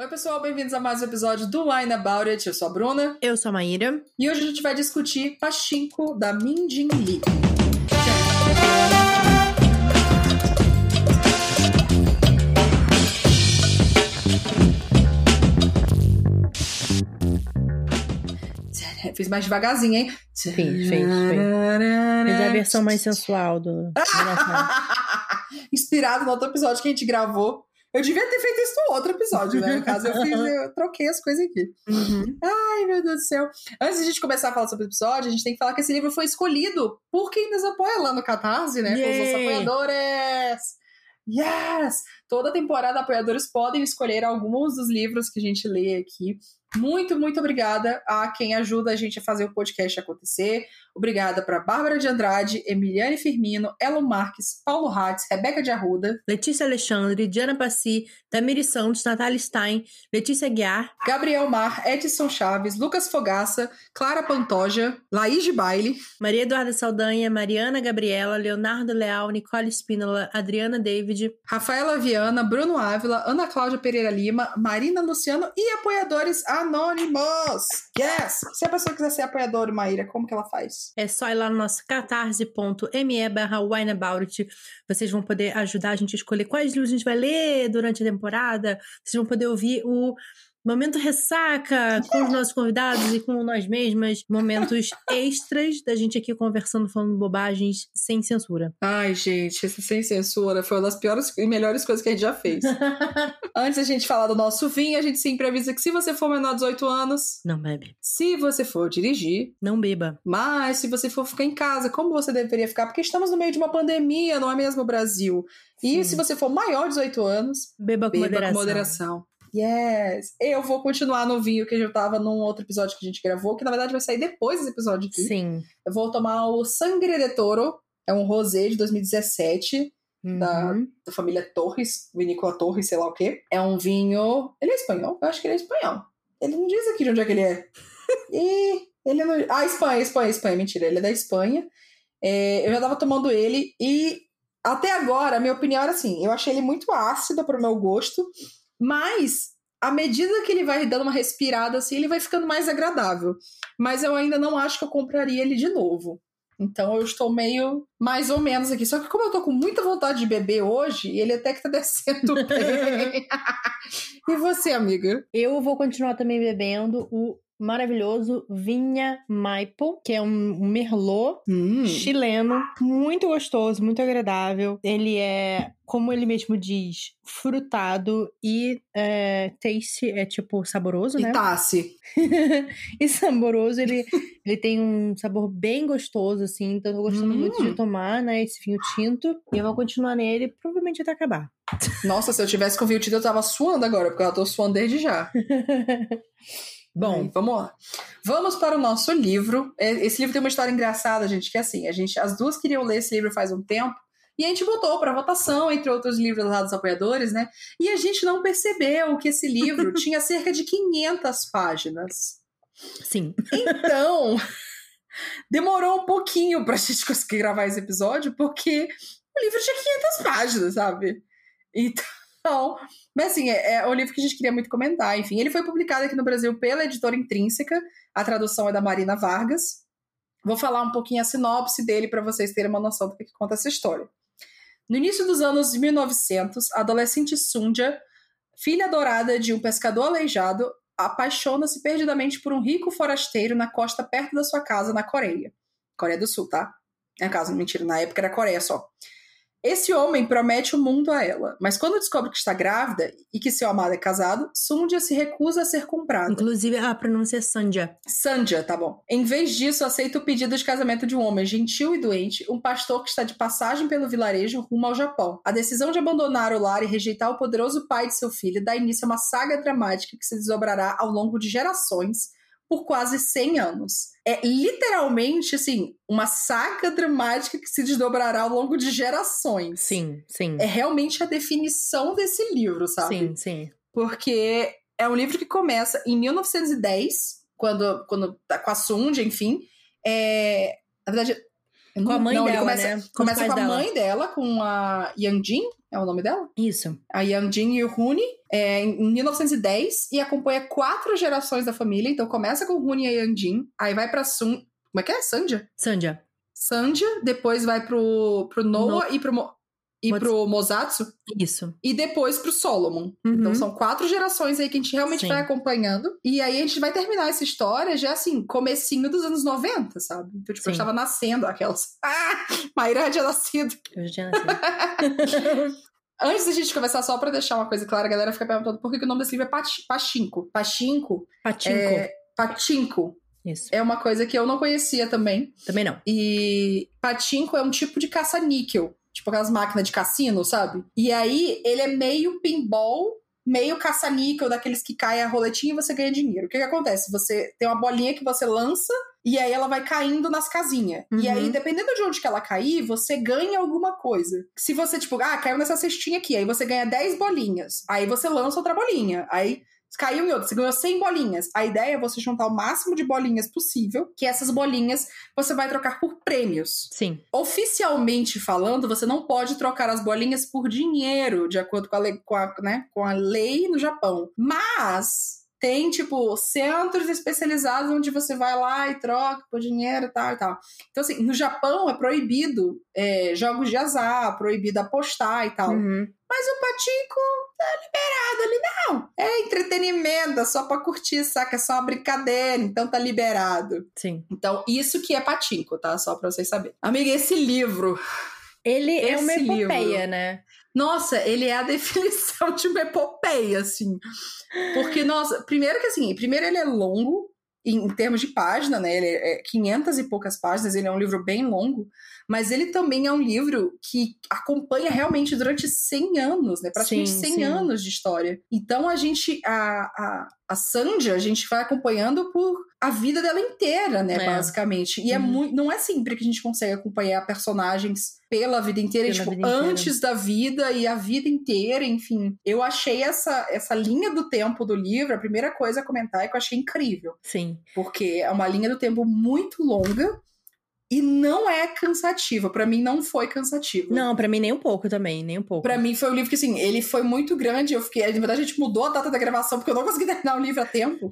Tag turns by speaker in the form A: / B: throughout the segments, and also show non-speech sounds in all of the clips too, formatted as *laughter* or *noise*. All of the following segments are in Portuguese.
A: Oi, pessoal, bem-vindos a mais um episódio do Wine About It. Eu sou a Bruna.
B: Eu sou a Maíra.
A: E hoje a gente vai discutir Pachinko da Min Jin Lee. Fiz mais devagarzinho, hein?
B: Fiz, fez, fez. Fiz a versão mais sensual do. *laughs*
A: Inspirado no outro episódio que a gente gravou. Eu devia ter feito isso no outro episódio, né? No caso, eu fiz, eu troquei as coisas aqui.
B: Uhum.
A: Ai, meu Deus do céu. Antes de a gente começar a falar sobre o episódio, a gente tem que falar que esse livro foi escolhido por quem nos apoia lá no Catarse, né? Pelos nossos
B: Yay!
A: apoiadores. Yes! Toda temporada, apoiadores podem escolher alguns dos livros que a gente lê aqui. Muito, muito obrigada a quem ajuda a gente a fazer o podcast acontecer. Obrigada para Bárbara de Andrade, Emiliane Firmino, Elon Marques, Paulo Hatz, Rebeca de Arruda,
B: Letícia Alexandre, Diana Passi, Tamiri Santos, Natália Stein, Letícia Guiar,
A: Gabriel Mar, Edson Chaves, Lucas Fogaça, Clara Pantoja, Laís de Baile,
B: Maria Eduarda Saldanha, Mariana Gabriela, Leonardo Leal, Nicole Spínola, Adriana David,
A: Rafaela Viana, Bruno Ávila, Ana Cláudia Pereira Lima, Marina Luciano e apoiadores anônimos. Yes! Se a pessoa quiser ser apoiadora, Maíra, como que ela faz?
B: É só ir lá no nosso catarse.me barra wineaboutit. Vocês vão poder ajudar a gente a escolher quais livros a gente vai ler durante a temporada. Vocês vão poder ouvir o Momento Ressaca com os nossos convidados e com nós mesmas. Momentos *laughs* extras da gente aqui conversando, falando bobagens sem censura.
A: Ai, gente, esse sem censura foi uma das piores e melhores coisas que a gente já fez. *laughs* Antes da gente falar do nosso vinho, a gente sempre avisa que se você for menor de 18 anos,
B: Não bebe.
A: se você for dirigir,
B: Não beba.
A: Mas se você for ficar em casa, como você deveria ficar? Porque estamos no meio de uma pandemia, não é mesmo, Brasil? E
B: Sim.
A: se você for maior de 18 anos,
B: Beba com
A: beba
B: moderação.
A: com moderação. Yes! Eu vou continuar no vinho que eu tava num outro episódio que a gente gravou, que na verdade vai sair depois desse episódio aqui.
B: Sim.
A: Eu vou tomar o Sangre de Toro, é um rosé de 2017, Da-
B: Uhum.
A: da família Torres, Vinícola Torres, sei lá o quê. É um vinho. Ele é espanhol? Eu acho que ele é espanhol. Ele não diz aqui de onde é que ele é. *laughs* Ih, ele no... Ah, Espanha, Espanha, Espanha, mentira. Ele é da Espanha. É, eu já tava tomando ele e até agora, a minha opinião era assim: eu achei ele muito ácido pro meu gosto, mas à medida que ele vai dando uma respirada assim, ele vai ficando mais agradável. Mas eu ainda não acho que eu compraria ele de novo. Então eu estou meio mais ou menos aqui. Só que como eu tô com muita vontade de beber hoje, ele até que tá *laughs* descendo bem. *laughs* e você, amiga?
B: Eu vou continuar também bebendo o maravilhoso Vinha Maipo, que é um merlot
A: Hum.
B: chileno, muito gostoso, muito agradável. Ele é, como ele mesmo diz, frutado e é, taste, é tipo saboroso, né?
A: E Tassi. *laughs*
B: e saboroso, ele, ele tem um sabor bem gostoso, assim, então eu tô gostando
A: Hum.
B: muito de tomar, né, esse vinho tinto. E eu vou continuar nele, provavelmente até acabar.
A: Nossa, se eu tivesse com vinho tinto, eu tava suando agora, porque eu tô suando desde já. *laughs*
B: Bom,
A: Aí, vamos lá. Vamos para o nosso livro. É, Esse livro tem uma história engraçada, gente, que é assim, a gente, as duas queriam ler esse livro faz um tempo, e a gente botou para votação, entre outros livros lá dos apoiadores, né? E a gente não percebeu que esse livro *laughs* tinha cerca de 500 páginas.
B: sim.
A: Então, *laughs* demorou um pouquinho pra gente conseguir gravar esse episódio, porque o livro tinha 500 páginas, sabe? Então, mas assim, é, é um livro que a gente queria muito comentar. Enfim, ele foi publicado aqui no Brasil pela editora Intrínseca, a tradução é da Marina Vargas. Vou falar um pouquinho a sinopse dele para vocês terem uma noção do que conta essa história. No início dos anos 1900, a adolescente Sunja, filha adorada de um pescador aleijado, apaixona-se perdidamente por um rico forasteiro na costa perto da sua casa, na Coreia. Coreia do Sul, tá? É caso, mentira, na época era Coreia só. Esse homem promete o mundo a ela, mas quando descobre que está grávida e que seu amado é casado, Sunja se recusa a ser comprada.
B: Inclusive, a pronúncia é Sandja.
A: Sandja, tá bom. Em vez disso, aceita o pedido de casamento de um homem gentil e doente, um pastor que está de passagem pelo vilarejo rumo ao Japão. A decisão de abandonar o lar e rejeitar o poderoso pai de seu filho dá início a uma saga dramática que se desdobrará ao longo de gerações por quase 100 anos. É literalmente, assim, uma saga dramática que se desdobrará ao longo de gerações.
B: Sim, sim.
A: É realmente a definição desse livro, sabe?
B: Sim, sim.
A: porque é um livro que começa em 1910, quando, quando tá com a Sunja, enfim. É, na verdade,
B: Com a mãe
A: não,
B: dela,
A: começa,
B: né? Com
A: Começa com a
B: dela.
A: mãe dela, com a Yang Jin, é o nome dela?
B: Isso.
A: A Yang Jin e o Huni. É, em 1910 e acompanha quatro gerações da família. Então começa com Runia e Andin, aí vai pra Sun. Como é que é? Sandia?
B: Sandia.
A: Sandia, depois vai pro, pro Noah
B: No-
A: e pro. Mo- E pro Mosatsu,
B: Isso.
A: e depois pro Solomon.
B: Uhum.
A: Então são quatro gerações aí que a gente realmente
B: Sim.
A: vai acompanhando. E aí a gente vai terminar essa história já assim, comecinho dos anos 90, sabe? Então, tipo, eu
B: Sim.
A: estava nascendo aquelas. Ah! Maíra já tinha nascido.
B: Eu já tinha nascido. *laughs*
A: Antes da gente começar, só pra deixar uma coisa clara, a galera fica perguntando por que que o nome desse livro é Pati- Pachinko. Pachinko
B: Patinco.
A: é. Patinko
B: Isso.
A: é uma coisa que eu não conhecia também.
B: Também não.
A: E patinco é um tipo de caça-níquel. Tipo aquelas máquinas de cassino, sabe? E aí ele é meio pinball, meio caça-níquel, daqueles que cai a roletinha e você ganha dinheiro. O que, que acontece? Você tem uma bolinha que você lança e aí ela vai caindo nas casinhas. E
B: Uhum.
A: aí, dependendo de onde que ela cair, você ganha alguma coisa. Se você, tipo, ah, caiu nessa cestinha aqui, aí você ganha 10 bolinhas. Aí você lança outra bolinha. Aí caiu em outra, você ganhou 100 bolinhas. A ideia é você juntar o máximo de bolinhas possível, que essas bolinhas você vai trocar por prêmios.
B: Sim.
A: Oficialmente falando, você não pode trocar as bolinhas por dinheiro, de acordo com a lei, com a, né, com a lei no Japão. Mas tem, tipo, centros especializados onde você vai lá e troca por dinheiro e tal e tal. Então, assim, no Japão é proibido é, jogos de azar, proibido apostar e tal.
B: Uhum.
A: Mas o Patinco tá liberado ali, não. É entretenimento, é só pra curtir, saca? É só uma brincadeira, então tá liberado.
B: Sim.
A: Então, isso que é Patinco, tá? Só pra vocês saberem. Amiga, esse livro.
B: Ele é uma
A: Esse
B: epopeia,
A: livro.
B: né?
A: Nossa, ele é a *laughs* definição de uma epopeia, assim. Porque, nossa, primeiro que assim, primeiro ele é longo, em, termos de página, né? Ele é 500 e poucas páginas, ele é um livro bem longo, mas ele também é um livro que acompanha realmente durante 100 anos, né? Praticamente
B: Sim,
A: 100
B: sim.
A: anos de história. Então a gente, a, a, a Sandia, a gente vai acompanhando por a vida dela inteira, né?
B: É.
A: Basicamente. E é
B: Uhum.
A: muito, não é sempre que a gente consegue acompanhar personagens pela vida inteira,
B: Pela
A: tipo,
B: vida inteira.
A: antes da vida e a vida inteira, enfim. Eu achei essa, essa linha do tempo do livro, a primeira coisa a comentar é que eu achei incrível.
B: Sim.
A: Porque é uma linha do tempo muito longa e não é cansativa. Pra mim, não foi cansativo.
B: Não, pra mim nem um pouco também, nem um pouco.
A: Pra mim foi um livro que, assim, ele foi muito grande. Eu fiquei. Na verdade, a gente mudou a data da gravação porque eu não consegui *laughs* terminar o livro a tempo.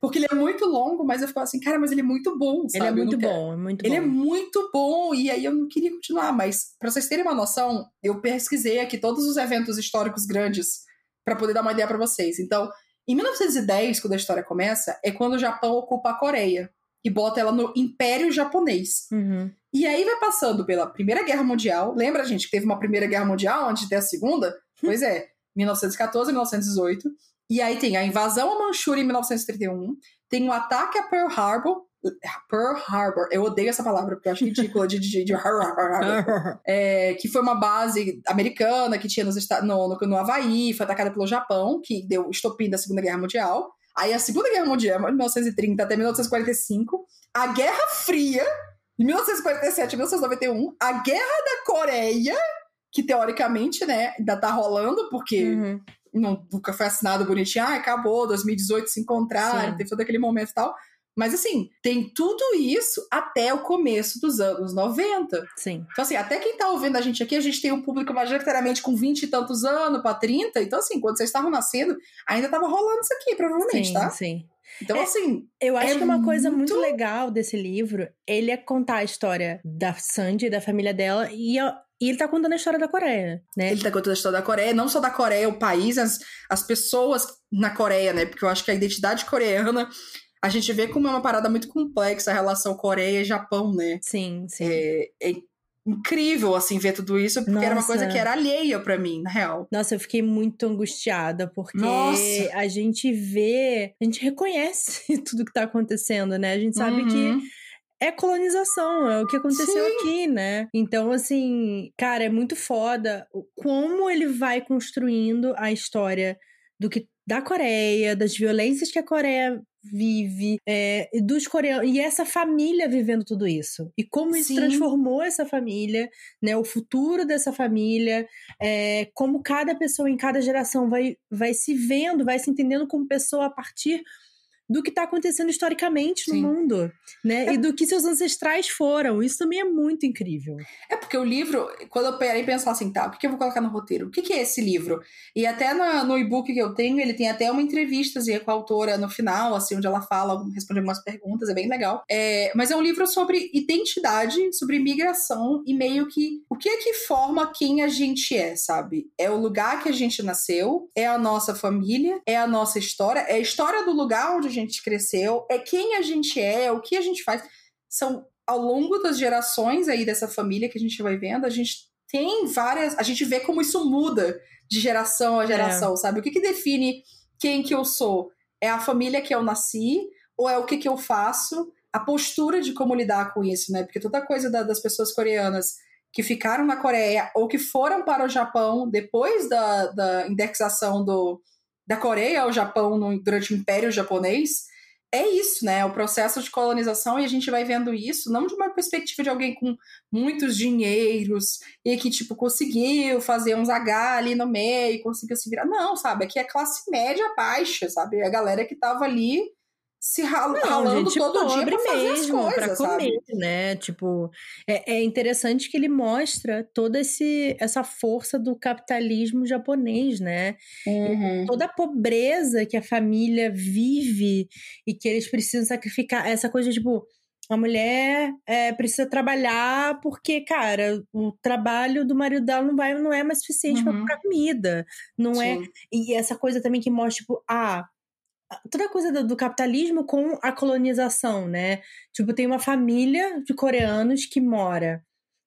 A: porque ele é muito longo, mas eu ficava assim, cara, mas ele é muito bom, sabe?
B: Ele é muito bom, é muito
A: Ele é
B: bom.
A: muito bom, e aí eu não queria continuar, mas pra vocês terem uma noção, eu pesquisei aqui todos os eventos históricos grandes pra poder dar uma ideia pra vocês. Então, em 1910, quando a história começa, é quando o Japão ocupa a Coreia e bota ela no Império Japonês.
B: Uhum.
A: E aí vai passando pela Primeira Guerra Mundial. Lembra, gente, que teve uma Primeira Guerra Mundial antes de ter a Segunda? Pois é, 1914 e 1918. E aí tem a invasão a Manchúria em 1931. Tem o ataque a Pearl Harbor. Pearl Harbor, eu odeio essa palavra porque eu acho ridícula de, de, de *laughs* é, que foi uma base americana que tinha nos Estados, no, no, no Havaí, foi atacada pelo Japão, que deu estopim da Segunda Guerra Mundial. Aí a Segunda Guerra Mundial, 1930 até 1945, a Guerra Fria, de 1947 a 1991, a Guerra da Coreia, que teoricamente, né, ainda tá rolando, porque
B: Uhum.
A: não, nunca foi assinado bonitinho, ah, acabou, 2018 se encontraram,
B: Sim.
A: teve todo aquele momento e tal. Mas assim, tem tudo isso até o começo dos anos 90.
B: Sim.
A: Então, assim, até quem tá ouvindo a gente aqui, a gente tem um público majoritariamente com 20 e tantos anos pra 30. Então, assim, quando vocês estavam nascendo, ainda tava rolando isso aqui, provavelmente,
B: Sim,
A: tá?
B: sim.
A: Então,
B: É,
A: assim,
B: Eu acho
A: É
B: que uma coisa muito
A: muito-
B: legal desse livro, ele é contar a história da Sandy, da família dela, e, e ele tá contando a história da Coreia, né?
A: ele tá contando a história da Coreia, não só da Coreia, o país, as, as pessoas na Coreia, né? Porque eu acho que a identidade coreana, a gente vê como é uma parada muito complexa a relação Coreia e Japão, né?
B: Sim, sim.
A: É, é incrível, assim, ver tudo isso, porque era uma
B: Nossa.
A: coisa que era alheia pra mim, na real.
B: Nossa, eu fiquei muito angustiada, porque
A: Nossa.
B: a gente vê, a gente reconhece *laughs* tudo que tá acontecendo, né? A gente sabe que
A: Uhum.
B: é colonização, é o que aconteceu
A: Sim.
B: aqui, né? Então, assim, cara, é muito foda como ele vai construindo a história do que da Coreia, das violências que a Coreia vive, é, dos coreanos e essa família vivendo tudo isso e como isso
A: Sim.
B: transformou essa família, né? O futuro dessa família, é, como cada pessoa em cada geração vai vai se vendo, vai se entendendo como pessoa a partir do que está acontecendo historicamente Sim. no mundo, né? É. E do que seus ancestrais foram. Isso também é muito incrível.
A: É porque o livro, quando eu parei pensar assim, tá, o que eu vou colocar no roteiro? O que é esse livro? E até no, no e-book que eu tenho, ele tem até uma entrevista com a autora no final, assim, onde ela fala, responde algumas perguntas, é bem legal. É, mas é um livro sobre identidade, sobre imigração e meio que o que é que forma quem a gente é, sabe? É o lugar que a gente nasceu, é a nossa família, é a nossa história, é a história do lugar onde a gente cresceu, é quem a gente é, é o que a gente faz. São ao longo das gerações aí dessa família que a gente vai vendo, a gente tem várias. A gente vê como isso muda de geração a geração, é. sabe? O que, que define quem que eu sou? É a família que eu nasci ou é o que, que eu faço? A postura de como lidar com isso, né? Porque toda coisa da, das pessoas coreanas que ficaram na Coreia ou que foram para o Japão depois da, da indexação do, da Coreia ao Japão no, durante o Império Japonês, é isso, né? O processo de colonização e a gente vai vendo isso não de uma perspectiva de alguém com muitos dinheiros e que, tipo, conseguiu fazer uns H ali no meio, conseguiu se virar. Não, sabe? Aqui é classe média baixa, sabe? A galera que tava ali se ralando não, ralando gente, todo dia pra fazer mesmo, as coisas, pra comer,
B: sabe? né? Tipo, é, é, interessante que ele mostra toda esse, essa força do capitalismo japonês, né? Uhum. Toda a pobreza que a família vive e que eles precisam sacrificar. Essa coisa, tipo, a mulher é, precisa trabalhar porque, cara, o trabalho do marido dela não, vai, não é mais suficiente uhum. para comida. Não é Sim. é. E essa coisa também que mostra, tipo, ah, toda a coisa do, do, capitalismo com a colonização, né? Tipo, tem uma família de coreanos que mora,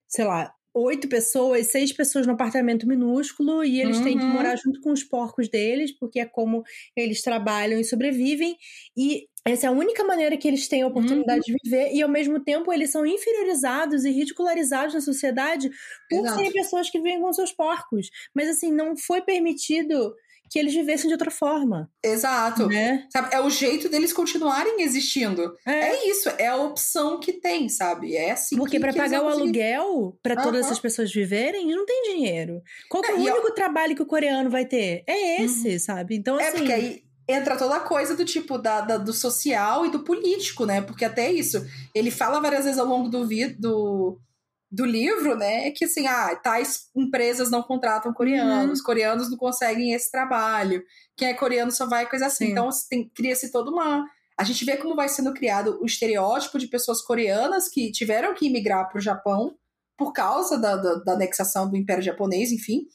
B: sei lá, oito pessoas, seis pessoas no apartamento minúsculo e eles uhum. têm que uhum. morar junto com os porcos deles, porque é como eles trabalham e sobrevivem. E essa é a única maneira que eles têm a oportunidade uhum. de viver, e ao mesmo tempo eles são inferiorizados e ridicularizados na sociedade por serem pessoas que vivem com seus porcos. Mas assim, não foi permitido que eles vivessem de outra forma.
A: Exato. Né? Sabe, é o jeito deles continuarem existindo. É. é. isso, é a opção que tem, sabe? É assim.
B: Porque
A: para
B: pagar o aluguel para todas uhum. essas pessoas viverem, não tem dinheiro. Qual é, é o único eu... trabalho que o coreano vai ter? É esse, uhum. sabe? Então assim.
A: É porque aí entra toda a coisa do tipo da, da, do social e do político, né? Porque até isso, ele fala várias vezes ao longo do, vi, do, do livro, né, é que assim, ah, tais empresas não contratam coreanos, uhum. coreanos não conseguem esse trabalho, quem é coreano só vai coisa assim. Sim. Então cria-se toda uma. A gente vê como vai sendo criado o estereótipo de pessoas coreanas que tiveram que imigrar para o Japão por causa da, da, da, anexação do Império Japonês, enfim.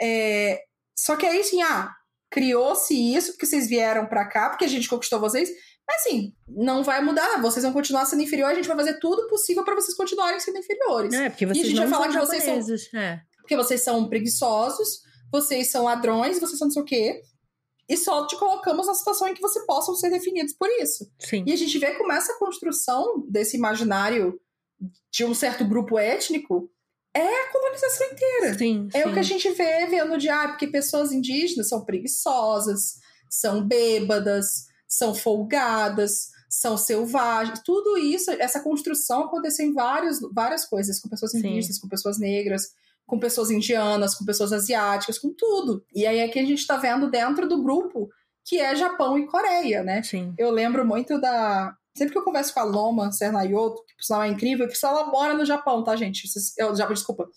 A: É... Só que aí, assim, ah, criou-se isso porque vocês vieram para cá, porque a gente conquistou vocês, assim, não vai mudar. Vocês vão continuar sendo inferiores. A gente vai fazer tudo possível para vocês continuarem sendo inferiores.
B: É, porque vocês e a gente vai falar que vocês
A: são. É. Porque vocês são preguiçosos, vocês são ladrões, vocês são não sei o quê. E só te colocamos na situação em que vocês possam ser definidos por isso.
B: Sim.
A: E a gente vê como essa construção desse imaginário de um certo grupo étnico é a colonização inteira.
B: Sim,
A: é
B: sim.
A: o que a gente vê vendo de ah, porque pessoas indígenas são preguiçosas, são bêbadas, são folgadas, são selvagens. Tudo isso, essa construção aconteceu em vários, várias coisas, com pessoas indígenas, com pessoas negras, com pessoas indianas, com pessoas asiáticas, com tudo. E aí aqui a gente está vendo dentro do grupo que é Japão e Coreia, né?
B: Sim.
A: Eu lembro muito da. Sempre que eu converso com a Loma Sernayoto, que por sinal é incrível, que ela mora no Japão, tá, gente? Eu, já, desculpa.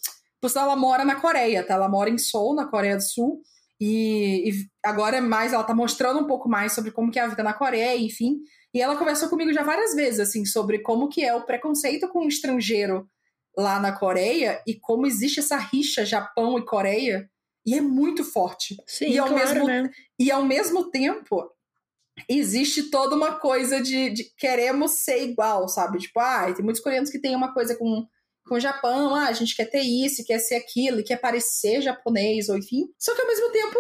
A: Por sinal, ela mora na Coreia, tá? Ela mora em Seoul, na Coreia do Sul. E, e, agora é mais, ela tá mostrando um pouco mais sobre como que é a vida na Coreia, enfim. E ela conversou comigo já várias vezes, assim, sobre como que é o preconceito com o estrangeiro lá na Coreia e como existe essa rixa Japão e Coreia. E é muito forte.
B: Sim,
A: e ao
B: claro,
A: mesmo
B: né?
A: E ao mesmo tempo, existe toda uma coisa de, de queremos ser igual, sabe? Tipo, ah, tem muitos coreanos que têm uma coisa com com o Japão, ah, a gente quer ter isso, quer ser aquilo, quer parecer japonês, ou enfim. Só que ao mesmo tempo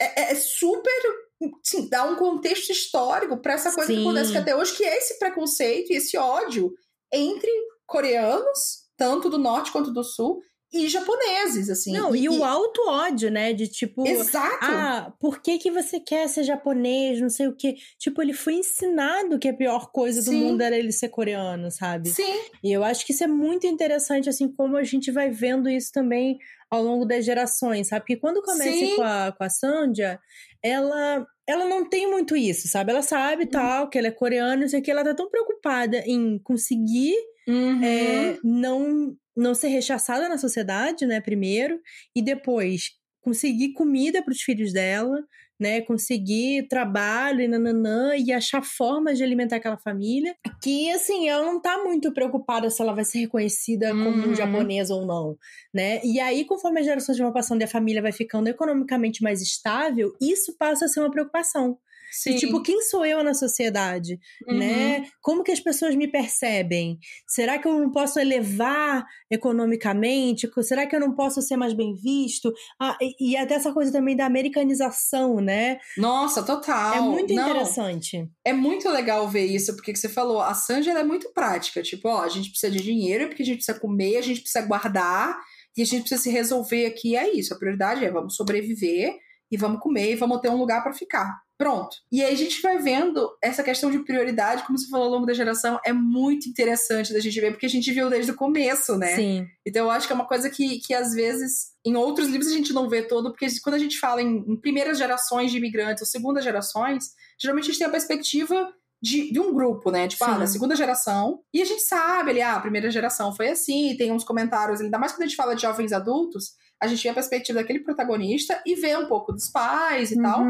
A: é, é, é super. Sim, dá um contexto histórico para essa coisa Sim. que acontece até hoje, que é esse preconceito e esse ódio entre coreanos, tanto do norte quanto do sul, e japoneses, assim.
B: Não, e, e o alto ódio, né? De tipo.
A: Exato.
B: Ah, por que, que você quer ser japonês? Não sei o quê. Tipo, ele foi ensinado que a pior coisa Sim. do mundo era ele ser coreano, sabe?
A: Sim.
B: E eu acho que isso é muito interessante, assim, como a gente vai vendo isso também ao longo das gerações, sabe? Porque quando começa com a, com a Sandia, ela ela não tem muito isso, sabe? Ela sabe uhum. tal, que ela é coreana, não sei o que, ela tá tão preocupada em conseguir uhum. é, não, não ser rechaçada na sociedade, né, primeiro, e depois conseguir comida para os filhos dela, né, conseguir trabalho e nananã, e achar formas de alimentar aquela família, que, assim, ela não tá muito preocupada se ela vai ser reconhecida como uhum. japonesa ou não, né, e aí, conforme as gerações vão passando e a família vai ficando economicamente mais estável, isso passa a ser uma preocupação, Sim. E, tipo, quem sou eu na sociedade, uhum. né? Como que as pessoas me percebem? Será que eu não posso elevar economicamente? Será que eu não posso ser mais bem visto? Ah, e, e até essa coisa também da americanização, né?
A: Nossa, total.
B: É muito não, interessante.
A: É muito legal ver isso, porque que você falou, a Sanja é muito prática. Tipo, ó, a gente precisa de dinheiro, porque a gente precisa comer, a gente precisa guardar, e a gente precisa se resolver aqui. É isso. A prioridade é vamos sobreviver e vamos comer e vamos ter um lugar para ficar. Pronto. E aí a gente vai vendo essa questão de prioridade, como você falou ao longo da geração, é muito interessante da gente ver, porque a gente viu desde o começo, né?
B: Sim.
A: Então eu acho que é uma coisa que, que às vezes em outros livros a gente não vê todo, porque quando a gente fala em, em primeiras gerações de imigrantes ou segundas gerações, geralmente a gente tem a perspectiva de, de, um grupo, né? Tipo, Sim. ah, da segunda geração. E a gente sabe ali, ah, a primeira geração foi assim, tem uns comentários, ainda mais quando a gente fala de jovens adultos, a gente vê a perspectiva daquele protagonista e vê um pouco dos pais e uhum. tal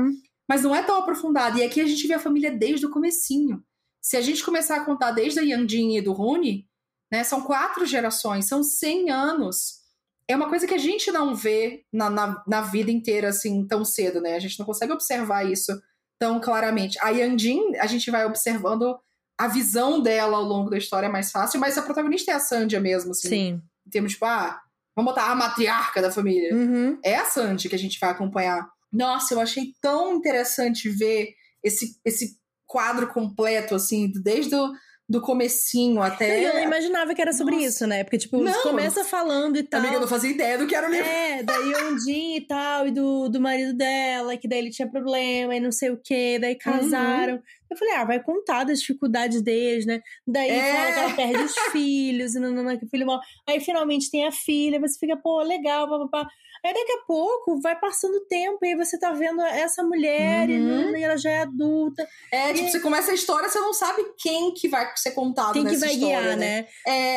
A: mas não é tão aprofundado. E aqui a gente vê a família desde o comecinho. Se a gente começar a contar desde a Yandin e do Rune, né, são quatro gerações, são 100 anos. É uma coisa que a gente não vê na, na, na, vida inteira assim tão cedo, né? A gente não consegue observar isso tão claramente. A Yandin, a gente vai observando a visão dela ao longo da história é mais fácil, mas a protagonista é a Sandia mesmo, assim.
B: Sim.
A: Em termos, tipo, ah, vamos botar a matriarca da família.
B: Uhum.
A: É a Sandy que a gente vai acompanhar. Nossa, eu achei tão interessante ver esse, esse quadro completo, assim, desde o do comecinho até.
B: Eu não imaginava que era sobre Nossa. isso, né? Porque, tipo, não. começa falando e tal.
A: Amiga, eu não fazia ideia do que era o livro.
B: É, daí Ondin e tal, e do, do marido dela, que daí ele tinha problema e não sei o quê, daí casaram. Uhum. Eu falei, ah, vai contar das dificuldades deles, né? Daí é. fala que ela perde os *laughs* filhos, e não, não, não, que o filho mal. Aí finalmente tem a filha, você fica, pô, legal, papapá. Aí daqui a pouco vai passando o tempo e aí você tá vendo essa mulher uhum. e, ela já é adulta.
A: É,
B: e...
A: tipo, você começa a história, você não sabe quem que vai ser contado
B: quem
A: nessa
B: que vai
A: história,
B: guiar,
A: né? né?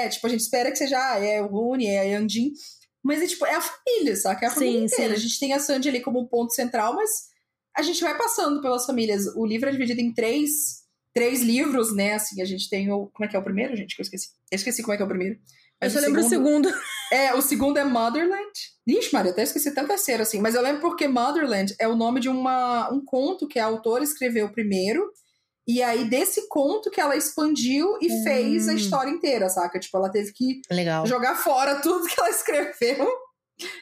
A: É, tipo, a gente espera que seja ah, é o Rune, é a Yandin. Mas é tipo, é a família, sabe? É a família sim, inteira. Sim. A gente tem a Sandy ali como um ponto central, mas a gente vai passando pelas famílias. O livro é dividido em três, três livros, né? Assim, a gente tem o. Como é que é o primeiro, gente? Que eu esqueci. Eu esqueci como é que é o primeiro.
B: Mas eu só lembro segundo, o segundo. *laughs*
A: É, o segundo é Motherland. Ixi, Maria, até esqueci até o terceiro, assim. Mas eu lembro porque Motherland é o nome de uma, um conto que a autora escreveu primeiro. E aí, desse conto que ela expandiu e hum. fez a história inteira, saca? Tipo, ela teve que
B: Legal.
A: jogar fora *laughs* tudo que ela escreveu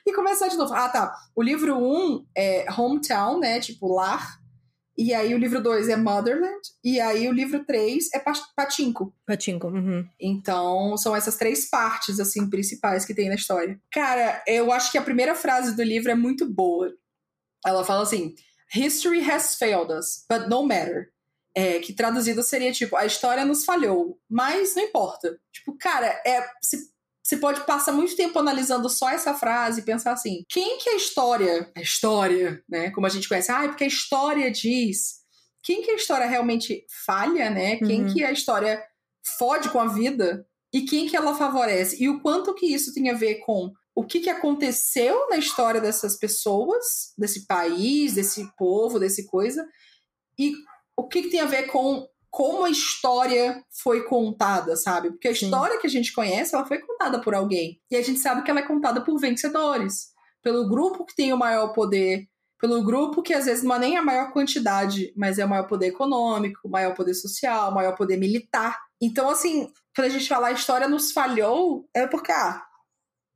A: e começar de novo. Ah, tá. O livro 1 um é Hometown, né? Tipo, lar. E aí o livro 2 é Motherland. E aí o livro 3 é Patinco.
B: Patinco, uhum.
A: Então, são essas três partes, assim, principais que tem na história. Cara, eu acho que a primeira frase do livro é muito boa. Ela fala assim: History has failed us, but no matter. É, que traduzido seria tipo, a história nos falhou, mas não importa. Tipo, cara, é. Se você pode passar muito tempo analisando só essa frase e pensar assim: quem que a história, a história, né? Como a gente conhece, ah, é porque a história diz. Quem que a história realmente falha, né? Quem uhum. que a história fode com a vida e quem que ela favorece? E o quanto que isso tem a ver com o que, que aconteceu na história dessas pessoas, desse país, desse povo, desse coisa, e o que, que tem a ver com como a história foi contada, sabe? Porque a Sim. história que a gente conhece, ela foi contada por alguém. E a gente sabe que ela é contada por vencedores. Pelo grupo que tem o maior poder, pelo grupo que às vezes não é nem a maior quantidade, mas é o maior poder econômico, o maior poder social, o maior poder militar. Então, assim, quando a gente fala a história nos falhou, é porque, ah,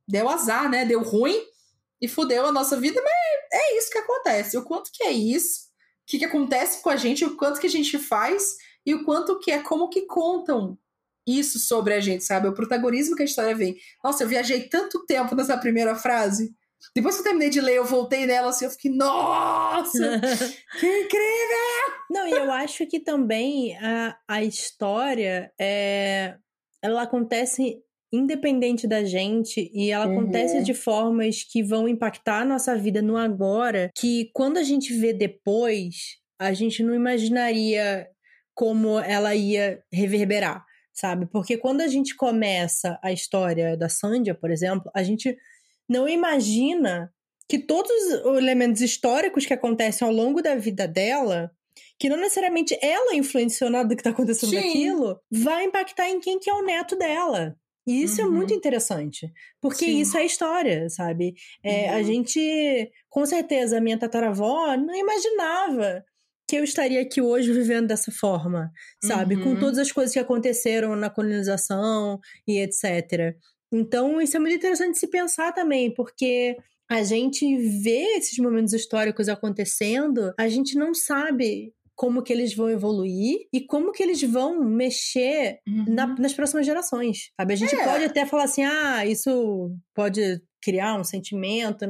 A: deu azar, né? Deu ruim e fudeu a nossa vida, mas é isso que acontece. O quanto que é isso, o que, que acontece com a gente, o quanto que a gente faz e o quanto que é como que contam isso sobre a gente, sabe? O protagonismo que a história vem. Nossa, eu viajei tanto tempo nessa primeira frase. Depois que eu terminei de ler, eu voltei nela assim, eu fiquei, nossa, *laughs* que incrível!
B: Não, e eu acho que também a, a história é, ela acontece independente da gente e ela uhum. acontece de formas que vão impactar a nossa vida no agora, que quando a gente vê depois, a gente não imaginaria como ela ia reverberar, sabe? Porque quando a gente começa a história da Sandia, por exemplo, a gente não imagina que todos os elementos históricos que acontecem ao longo da vida dela, que não necessariamente ela influenciou nada do que está acontecendo
A: Sim.
B: daquilo, vai impactar em quem que é o neto dela. E isso é
A: Uhum.
B: muito interessante, porque
A: Sim.
B: isso é história, sabe? É, A
A: Uhum.
B: gente, com certeza, a minha tataravó não imaginava que eu estaria aqui hoje vivendo dessa forma, sabe? Com
A: Uhum.
B: todas as coisas que aconteceram na colonização e etc. Então, isso é muito interessante se pensar também, porque a gente vê esses momentos históricos acontecendo, a gente não sabe como que eles vão evoluir e como que eles vão mexer
A: Uhum.
B: na- nas próximas gerações, sabe? A gente
A: É.
B: pode até falar assim, ah, isso pode criar um sentimento,